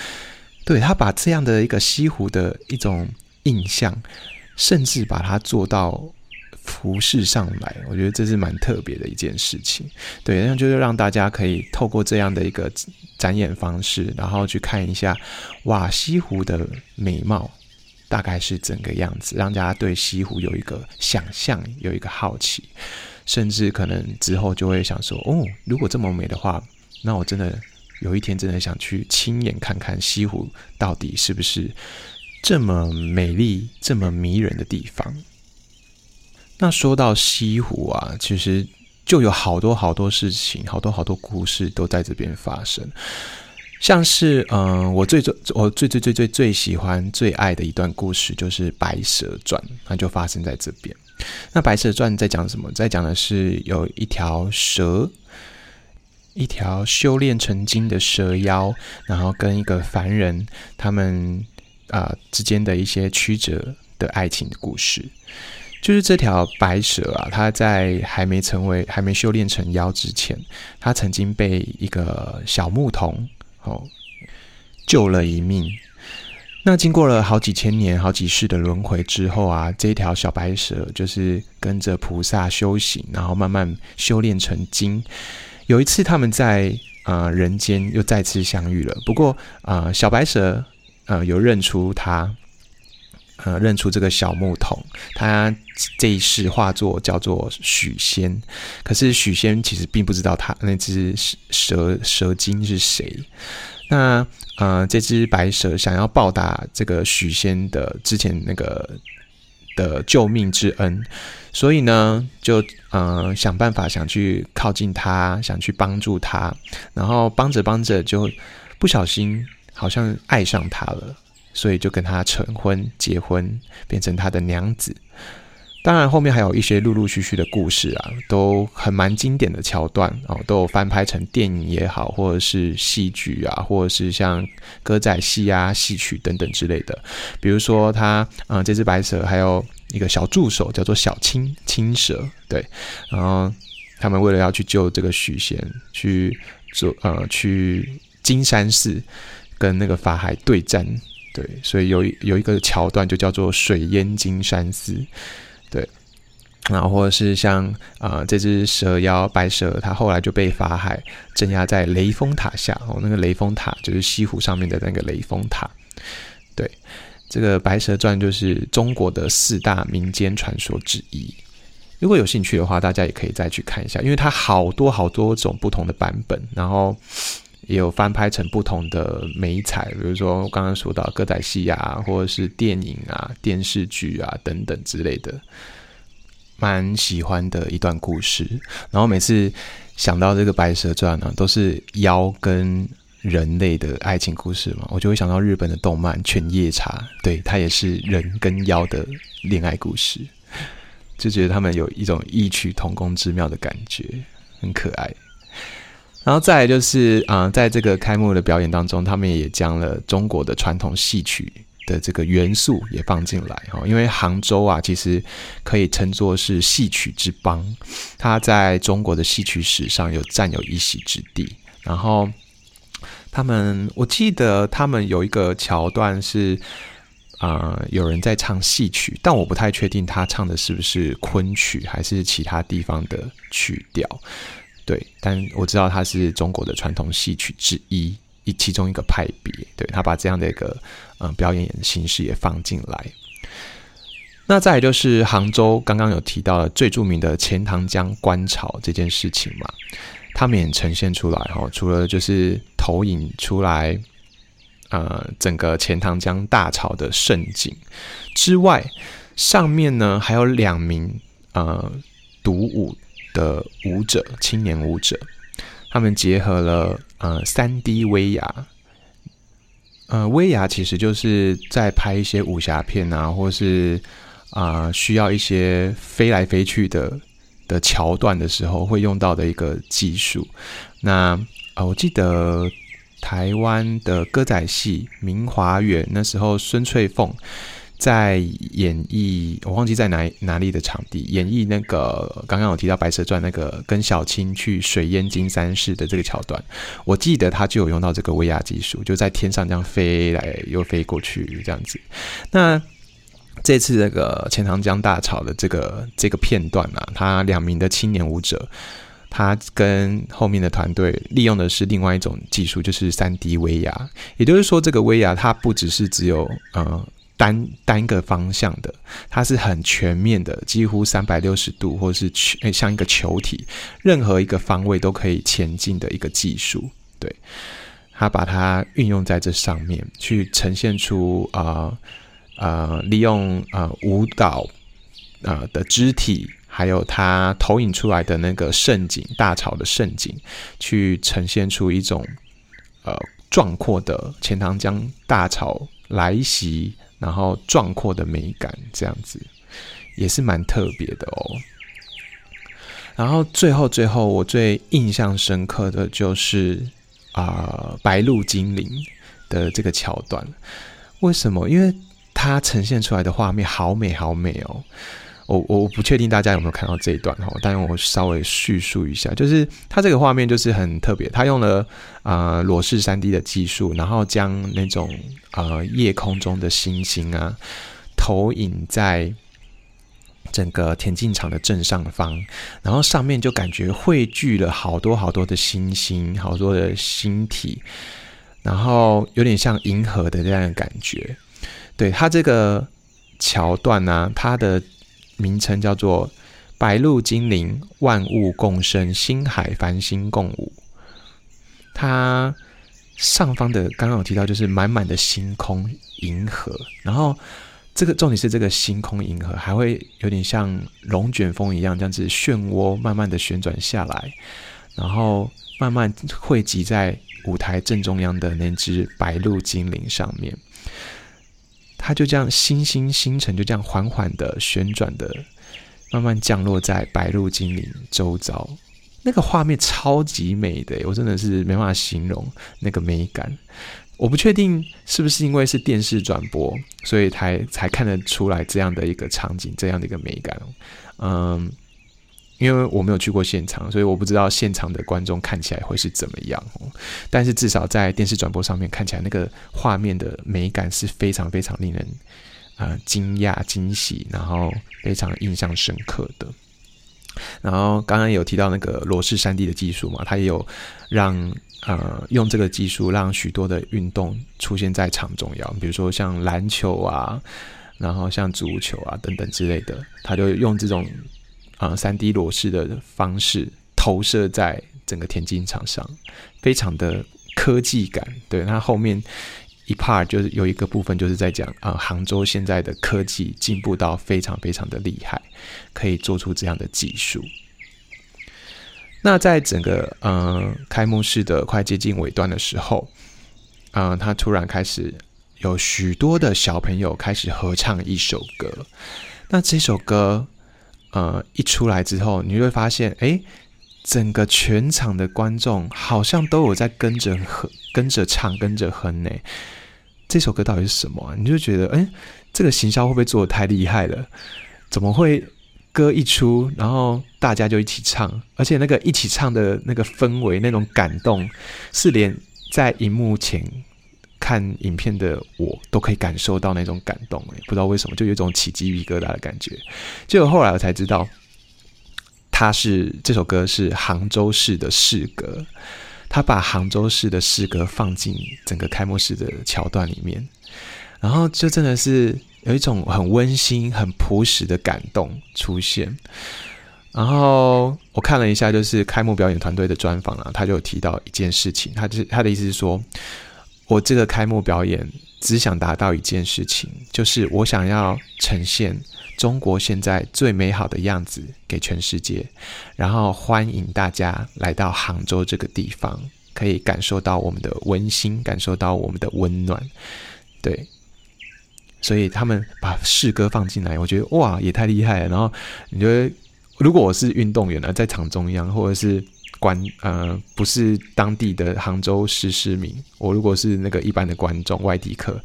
对他把这样的一个西湖的一种印象，甚至把它做到服饰上来，我觉得这是蛮特别的一件事情。对，那就是让大家可以透过这样的一个展演方式，然后去看一下哇西湖的美貌。大概是整个样子，让大家对西湖有一个想象，有一个好奇，甚至可能之后就会想说：哦，如果这么美的话，那我真的有一天真的想去亲眼看看西湖到底是不是这么美丽、这么迷人的地方。那说到西湖啊，其实就有好多好多事情，好多好多故事都在这边发生。像是嗯，我最最我最最最最最喜欢最爱的一段故事就是《白蛇传》，它就发生在这边。那《白蛇传》在讲什么？在讲的是有一条蛇，一条修炼成精的蛇妖，然后跟一个凡人他们啊之间的一些曲折的爱情的故事。就是这条白蛇啊，它在还没成为、还没修炼成妖之前，它曾经被一个小牧童。哦，救了一命。那经过了好几千年、好几世的轮回之后啊，这条小白蛇就是跟着菩萨修行，然后慢慢修炼成精。有一次，他们在呃人间又再次相遇了。不过啊，小白蛇呃有认出他，呃认出这个小牧童，他这一世化作叫做许仙。可是许仙其实并不知道他那只蛇蛇精是谁。那呃，这只白蛇想要报答这个许仙的之前那个的救命之恩，所以呢，就呃想办法想去靠近他，想去帮助他，然后帮着帮着就不小心好像爱上他了。所以就跟他成婚、结婚，变成他的娘子。当然，后面还有一些陆陆续续的故事啊，都很蛮经典的桥段哦，都有翻拍成电影也好，或者是戏剧啊，或者是像歌仔戏啊、戏曲等等之类的。比如说，他嗯，这只白蛇还有一个小助手叫做小青青蛇，对，然后他们为了要去救这个许仙，去做呃去金山寺跟那个法海对战，对，所以有有一个桥段就叫做水淹金山寺。对，然后或者是像啊这只蛇妖白蛇，它后来就被法海镇压在雷峰塔下哦，那个雷峰塔就是西湖上面的那个雷峰塔。对，这个白蛇传就是中国的四大民间传说之一。如果有兴趣的话，大家也可以再去看一下，因为它好多好多种不同的版本，然后也有翻拍成不同的美彩，比如说我刚刚说到歌仔戏啊，或者是电影啊、电视剧啊等等之类的，蛮喜欢的一段故事。然后每次想到这个《白蛇传》呢，都是妖跟人类的爱情故事嘛，我就会想到日本的动漫《犬夜叉》，对，它也是人跟妖的恋爱故事。就觉得他们有一种异曲同工之妙的感觉，很可爱。然后再来就是啊，在这个开幕的表演当中，他们也将了中国的传统戏曲的这个元素也放进来哈。因为杭州啊，其实可以称作是戏曲之邦，它在中国的戏曲史上有占有一席之地。然后他们，我记得他们有一个桥段是。啊，有人在唱戏曲，但我不太确定他唱的是不是昆曲还是其他地方的曲调。对，但我知道他是中国的传统戏曲之一，一其中一个派别。对他把这样的一个嗯表演形式也放进来。那再就是杭州刚刚有提到了最著名的钱塘江观潮这件事情嘛，他们也呈现出来哈，除了就是投影出来。呃，整个钱塘江大潮的盛景之外，上面呢还有两名呃独舞的舞者，青年舞者，他们结合了呃三 D 威亚，呃威亚其实就是在拍一些武侠片啊，或是啊需要一些飞来飞去的的桥段的时候会用到的一个技术。那啊，我记得。台湾的歌仔戏《明华园》，那时候孙翠凤在演绎，我忘记在哪哪里的场地演绎那个刚刚有提到《白蛇传》那个跟小青去水淹金山寺的这个桥段，我记得他就有用到这个威亚技术，就在天上这样飞来又飞过去这样子。那这次这个钱塘江大潮的这个这个片段啊，他两名的青年舞者。他跟后面的团队利用的是另外一种技术，就是三 D 威亚。也就是说，这个威亚它不只是只有呃单单个方向的，它是很全面的，几乎三百六十度，或是球像一个球体，任何一个方位都可以前进的一个技术。对，他把它运用在这上面，去呈现出啊啊，利用啊舞蹈啊的肢体。还有它投影出来的那个盛景，大潮的盛景，去呈现出一种呃壮阔的钱塘江大潮来袭，然后壮阔的美感，这样子也是蛮特别的哦。然后最后最后，我最印象深刻的就是啊白鹿精灵的这个桥段，为什么？因为它呈现出来的画面好美好美哦。我我不确定大家有没有看到这一段哈，但我稍微叙述一下，就是它这个画面就是很特别，它用了啊裸视三 D 的技术，然后将那种呃夜空中的星星啊投影在整个田径场的正上方，然后上面就感觉汇聚了好多好多的星星，好多的星体，然后有点像银河的这样的感觉。对它这个桥段呢，它的。名称叫做“白鹿精灵，万物共生，星海繁星共舞”。它上方的刚刚有提到，就是满满的星空银河，然后这个重点是这个星空银河还会有点像龙卷风一样，这样子漩涡慢慢的旋转下来，然后慢慢汇集在舞台正中央的那只白鹿精灵上面。它就这样星星星辰就这样缓缓的旋转的，慢慢降落在白鹿精灵周遭，那个画面超级美的，我真的是没办法形容那个美感。我不确定是不是因为是电视转播，所以才才看得出来这样的一个场景，这样的一个美感。嗯，因为我没有去过现场，所以我不知道现场的观众看起来会是怎么样。但是至少在电视转播上面看起来，那个画面的美感是非常非常令人啊惊讶、惊喜，然后非常印象深刻的。然后刚刚有提到那个罗氏三 D 的技术嘛，它也有让。呃，用这个技术让许多的运动出现在场中央，比如说像篮球啊，然后像足球啊等等之类的，他就用这种啊三 D 裸视的方式投射在整个田径场上，非常的科技感。对，那后面一 part 就是有一个部分就是在讲啊，杭州现在的科技进步到非常非常的厉害，可以做出这样的技术。那在整个嗯开幕式的快接近尾端的时候，嗯，他突然开始有许多的小朋友开始合唱一首歌。那这首歌，呃，一出来之后，你就会发现，哎，整个全场的观众好像都有在跟着哼跟着唱，跟着哼呢。这首歌到底是什么？你就觉得，哎，这个行销会不会做的太厉害了？怎么会？歌一出，然后大家就一起唱，而且那个一起唱的那个氛围、那种感动，是连在荧幕前看影片的我都可以感受到那种感动。哎，不知道为什么，就有一种起鸡皮疙瘩的感觉。结果后来我才知道，他是这首歌是杭州市的市歌，他把杭州市的市歌放进整个开幕式的桥段里面，然后就真的是。有一种很温馨、很朴实的感动出现。然后我看了一下，就是开幕表演团队的专访啊，他就提到一件事情，他就他的意思是说，我这个开幕表演只想达到一件事情，就是我想要呈现中国现在最美好的样子给全世界，然后欢迎大家来到杭州这个地方，可以感受到我们的温馨，感受到我们的温暖，对。所以他们把诗歌放进来，我觉得哇，也太厉害了。然后你觉得，如果我是运动员呢，在场中央，或者是观呃不是当地的杭州市市民，我如果是那个一般的观众、外地客，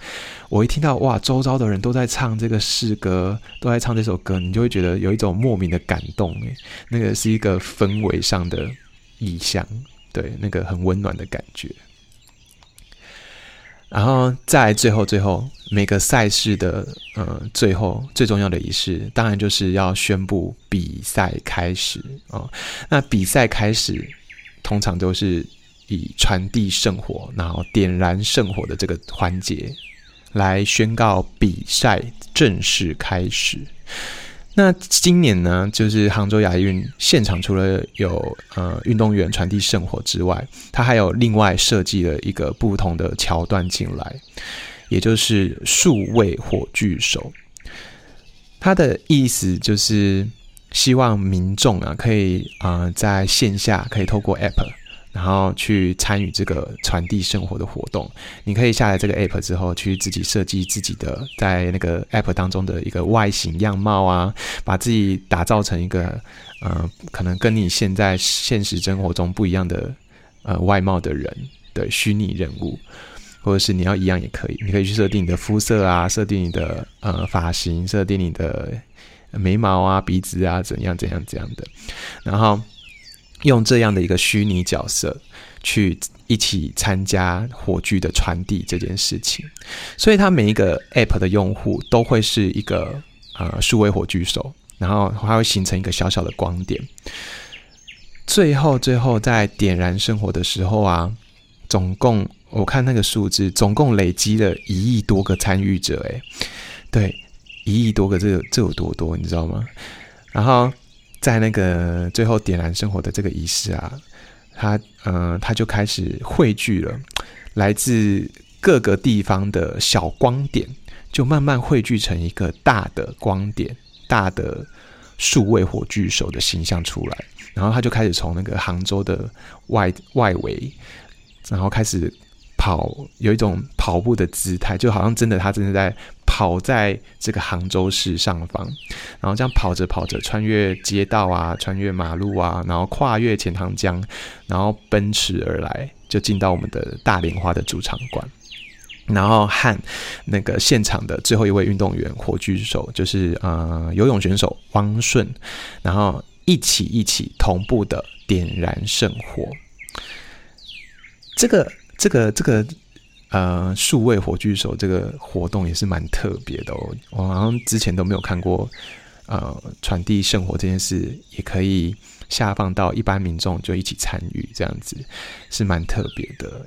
我一听到哇，周遭的人都在唱这个诗歌，都在唱这首歌，你就会觉得有一种莫名的感动。诶，那个是一个氛围上的意象，对，那个很温暖的感觉。然后在最后最后每个赛事的呃最后最重要的仪式，当然就是要宣布比赛开始啊。那比赛开始通常都是以传递圣火，然后点燃圣火的这个环节来宣告比赛正式开始。那今年呢，就是杭州亚运现场，除了有呃运动员传递圣火之外，它还有另外设计了一个不同的桥段进来，也就是数位火炬手。它的意思就是希望民众啊，可以啊在线下可以透过 App。然后去参与这个传递生活的活动，你可以下载这个 app 之后，去自己设计自己的在那个 app 当中的一个外形样貌啊，把自己打造成一个呃，可能跟你现在现实生活中不一样的呃外貌的人的虚拟人物，或者是你要一样也可以，你可以去设定你的肤色啊，设定你的呃发型，设定你的眉毛啊、鼻子啊，怎样怎样怎样的，然后。用这样的一个虚拟角色去一起参加火炬的传递这件事情，所以它每一个 App 的用户都会是一个呃数位火炬手，然后它会形成一个小小的光点。最后，最后在点燃生活的时候啊，总共我看那个数字，总共累积了一亿多个参与者，诶，对，一亿多个，这有这有多多，你知道吗？然后。在那个最后点燃生活的这个仪式啊，他呃他就开始汇聚了来自各个地方的小光点，就慢慢汇聚成一个大的光点，大的数位火炬手的形象出来。然后他就开始从那个杭州的外外围，然后开始跑，有一种跑步的姿态，就好像真的他真的在。跑在这个杭州市上方，然后这样跑着跑着，穿越街道啊，穿越马路啊，然后跨越钱塘江，然后奔驰而来，就进到我们的大莲花的主场馆。然后和那个现场的最后一位运动员火炬手，就是呃游泳选手汪顺，然后一起一起同步的点燃圣火。这个这个这个呃数位火炬手这个活动也是蛮特别的哦，我好像之前都没有看过，呃传递圣火这件事也可以下放到一般民众就一起参与，这样子是蛮特别的。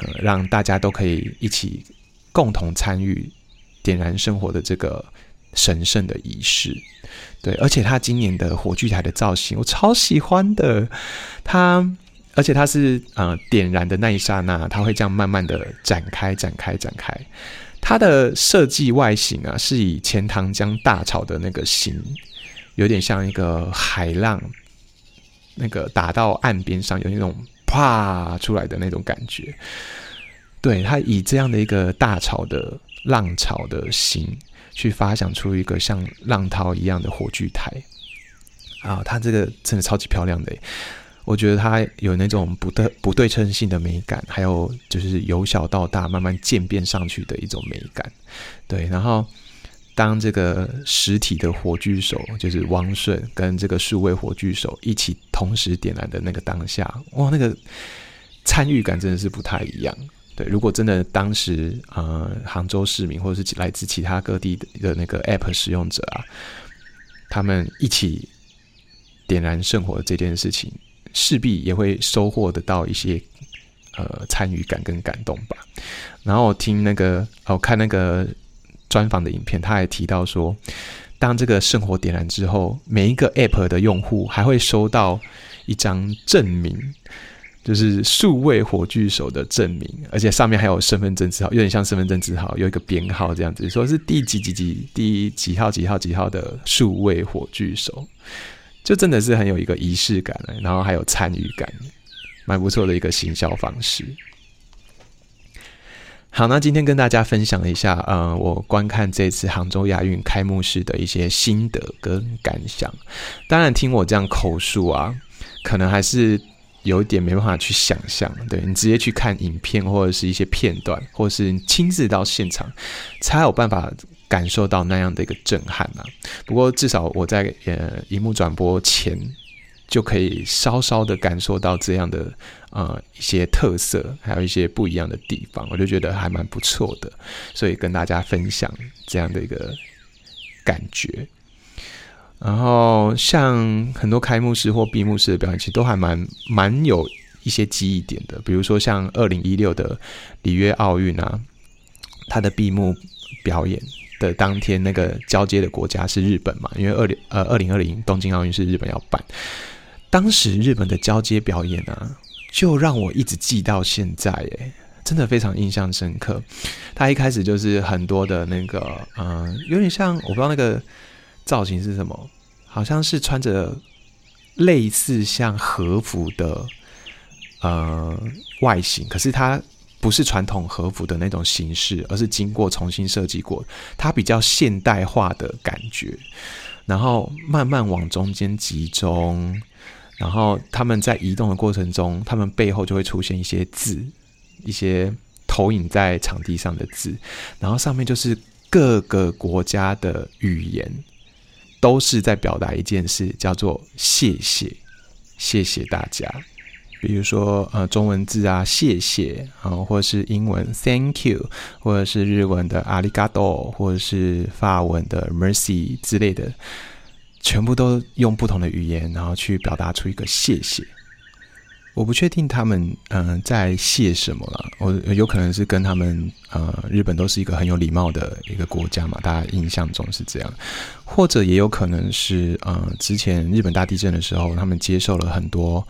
呃，让大家都可以一起共同参与点燃生活的这个神圣的仪式，对，而且他今年的火炬台的造型我超喜欢的，他而且它是呃点燃的那一刹那，它会这样慢慢的展开展开展开，它的设计外形啊是以钱塘江大潮的那个形，有点像一个海浪，那个打到岸边上有那种。啪出来的那种感觉，对它以这样的一个大潮的浪潮的形，去发想出一个像浪涛一样的火炬台。啊，它这个真的超级漂亮的，我觉得它有那种不对不对称性的美感，还有就是由小到大慢慢渐变上去的一种美感，对，然后。当这个实体的火炬手，就是汪顺跟这个数位火炬手一起同时点燃的那个当下，哇，那个参与感真的是不太一样。对，如果真的当时呃杭州市民或者是来自其他各地的那个 App 使用者啊，他们一起点燃圣火这件事情，势必也会收获得到一些呃参与感跟感动吧。然后我听那个哦看那个。专访的影片，他还提到说，当这个圣火点燃之后，每一个 App 的用户还会收到一张证明，就是数位火炬手的证明，而且上面还有身份证字号，有点像身份证字号，有一个编号这样子，说是第几几几第几号几号几号的数位火炬手，就真的是很有一个仪式感，然后还有参与感，蛮不错的一个行销方式。好，那今天跟大家分享一下，呃，我观看这次杭州亚运开幕式的一些心得跟感想。当然，听我这样口述啊，可能还是有一点没办法去想象。对你直接去看影片或者是一些片段，或是亲自到现场，才有办法感受到那样的一个震撼啊。不过，至少我在呃荧幕转播前。就可以稍稍的感受到这样的呃一些特色，还有一些不一样的地方，我就觉得还蛮不错的，所以跟大家分享这样的一个感觉。然后像很多开幕式或闭幕式的表演，其实都还蛮蛮有一些记忆点的，比如说像二零一六的里约奥运啊，它的闭幕表演的当天，那个交接的国家是日本嘛，因为二零呃二零二零东京奥运是日本要办。当时日本的交接表演啊，就让我一直记到现在，诶，真的非常印象深刻。他一开始就是很多的那个，嗯，有点像我不知道那个造型是什么，好像是穿着类似像和服的呃外形，可是它不是传统和服的那种形式，而是经过重新设计过，它比较现代化的感觉，然后慢慢往中间集中。然后他们在移动的过程中，他们背后就会出现一些字，一些投影在场地上的字，然后上面就是各个国家的语言，都是在表达一件事，叫做谢谢，谢谢大家。比如说呃中文字啊，谢谢啊，或者是英文 Thank you，或者是日文的阿里嘎多，或者是法文的 Mercy 之类的。全部都用不同的语言，然后去表达出一个谢谢。我不确定他们嗯在谢什么了，我有可能是跟他们呃日本都是一个很有礼貌的一个国家嘛，大家印象中是这样，或者也有可能是呃之前日本大地震的时候，他们接受了很多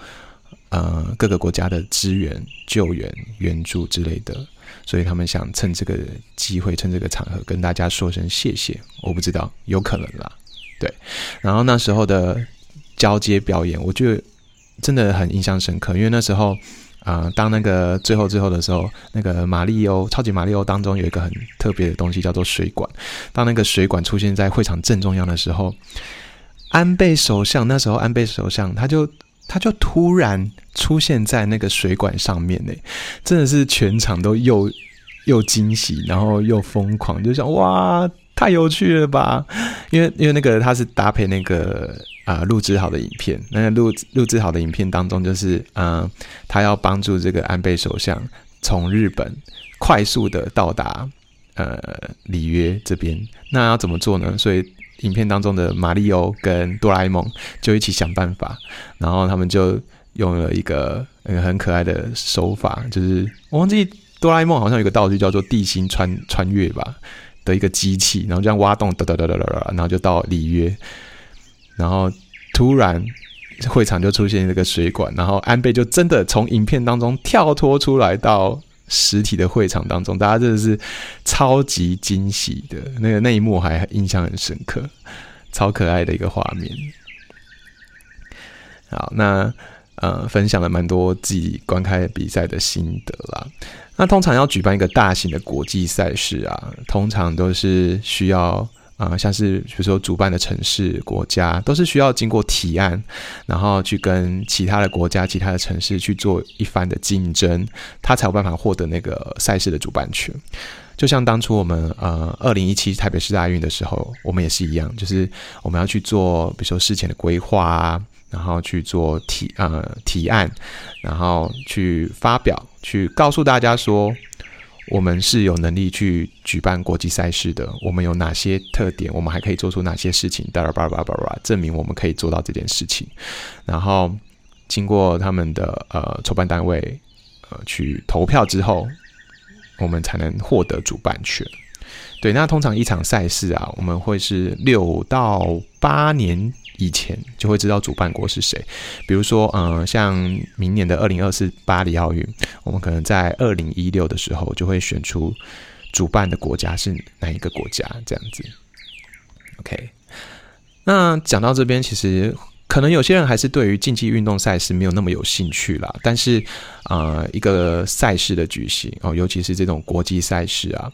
呃各个国家的支援、救援、援助之类的，所以他们想趁这个机会、趁这个场合跟大家说声谢谢。我不知道，有可能啦。对，然后那时候的交接表演，我就真的很印象深刻，因为那时候，啊，当那个最后最后的时候，那个马里欧超级马里欧当中有一个很特别的东西叫做水管。当那个水管出现在会场正中央的时候，安倍首相那时候安倍首相他就他就突然出现在那个水管上面呢，真的是全场都又又惊喜，然后又疯狂，就想哇，太有趣了吧！因为因为那个他是搭配那个。啊，录制好的影片，那个录录制好的影片当中，就是嗯，他要帮助这个安倍首相从日本快速的到达呃里约这边，那要怎么做呢？所以影片当中的马里欧跟哆啦 A 梦就一起想办法，然后他们就用了一个那个很可爱的手法，就是我忘记哆啦 A 梦好像有个道具叫做地心穿穿越吧的一个机器，然后这样挖洞哒哒哒哒哒，然后就到里约。然后突然会场就出现这个水管，然后安倍就真的从影片当中跳脱出来到实体的会场当中，大家真的是超级惊喜的那个那一幕还印象很深刻，超可爱的一个画面。好，那呃分享了蛮多自己观看比赛的心得啦。那通常要举办一个大型的国际赛事啊，通常都是需要。啊，像是比如说主办的城市、国家，都是需要经过提案，然后去跟其他的国家、其他的城市去做一番的竞争，他才有办法获得那个赛事的主办权。就像当初我们呃二零一七台北市大运的时候，我们也是一样，就是我们要去做，比如说事前的规划啊，然后去做提呃提案，然后去发表，去告诉大家说。我们是有能力去举办国际赛事的。我们有哪些特点？我们还可以做出哪些事情？巴拉巴拉巴拉巴拉，证明我们可以做到这件事情。然后经过他们的呃筹办单位呃去投票之后，我们才能获得主办权。对，那通常一场赛事啊，我们会是六到八年。以前就会知道主办国是谁，比如说，嗯，像明年的二零二四巴黎奥运，我们可能在二零一六的时候就会选出主办的国家是哪一个国家，这样子。OK，那讲到这边，其实可能有些人还是对于竞技运动赛事没有那么有兴趣啦。但是，啊，一个赛事的举行哦，尤其是这种国际赛事啊，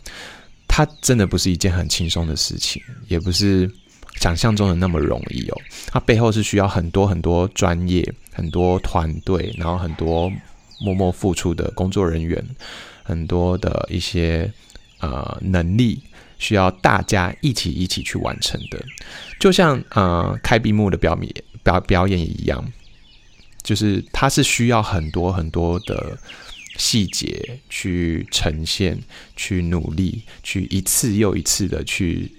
它真的不是一件很轻松的事情，也不是。想象中的那么容易哦，它背后是需要很多很多专业、很多团队，然后很多默默付出的工作人员，很多的一些呃能力，需要大家一起一起去完成的。就像呃开闭幕的表演表表演一样，就是它是需要很多很多的细节去呈现、去努力、去一次又一次的去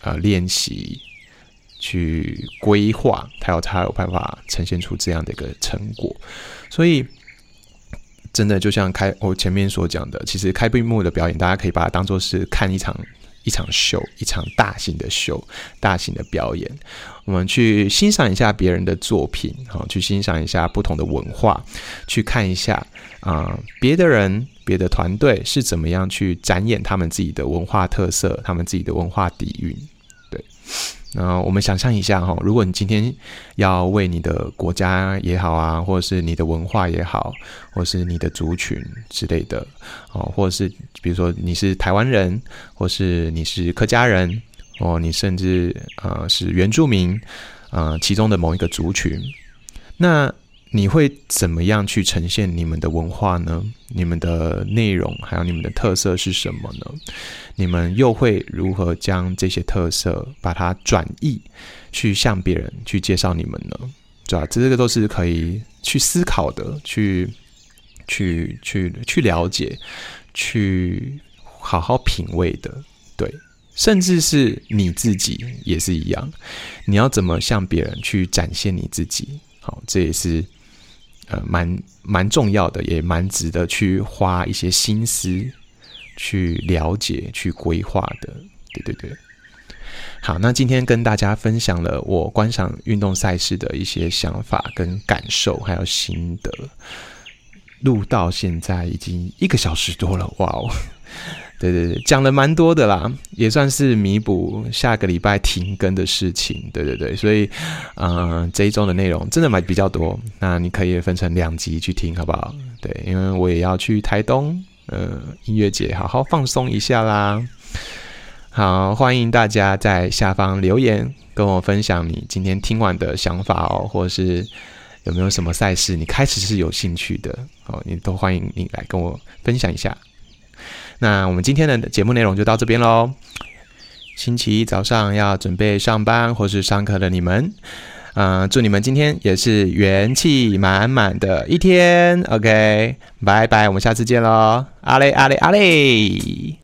呃练习。去规划，他有他有办法呈现出这样的一个成果。所以，真的就像开我前面所讲的，其实开闭幕的表演，大家可以把它当做是看一场一场秀，一场大型的秀，大型的表演。我们去欣赏一下别人的作品，好，去欣赏一下不同的文化，去看一下啊，别的人、别的团队是怎么样去展演他们自己的文化特色，他们自己的文化底蕴，对。那我们想象一下哈，如果你今天要为你的国家也好啊，或者是你的文化也好，或是你的族群之类的，哦，或者是比如说你是台湾人，或是你是客家人，哦，你甚至呃是原住民，呃其中的某一个族群，那。你会怎么样去呈现你们的文化呢？你们的内容还有你们的特色是什么呢？你们又会如何将这些特色把它转译，去向别人去介绍你们呢？对吧？这个都是可以去思考的，去去去去了解，去好好品味的。对，甚至是你自己也是一样，你要怎么向别人去展现你自己？好，这也是。呃，蛮蛮重要的，也蛮值得去花一些心思去了解、去规划的。对对对，好，那今天跟大家分享了我观赏运动赛事的一些想法跟感受，还有心得。录到现在已经一个小时多了，哇哦！对对对，讲了蛮多的啦，也算是弥补下个礼拜停更的事情。对对对，所以，嗯，这一周的内容真的蛮比较多，那你可以分成两集去听，好不好？对，因为我也要去台东，呃，音乐节好好放松一下啦。好，欢迎大家在下方留言，跟我分享你今天听完的想法哦，或者是有没有什么赛事你开始是有兴趣的哦，你都欢迎你来跟我分享一下。那我们今天的节目内容就到这边喽。星期一早上要准备上班或是上课的你们，嗯，祝你们今天也是元气满满的一天。OK，拜拜，我们下次见喽，阿嘞阿嘞阿嘞。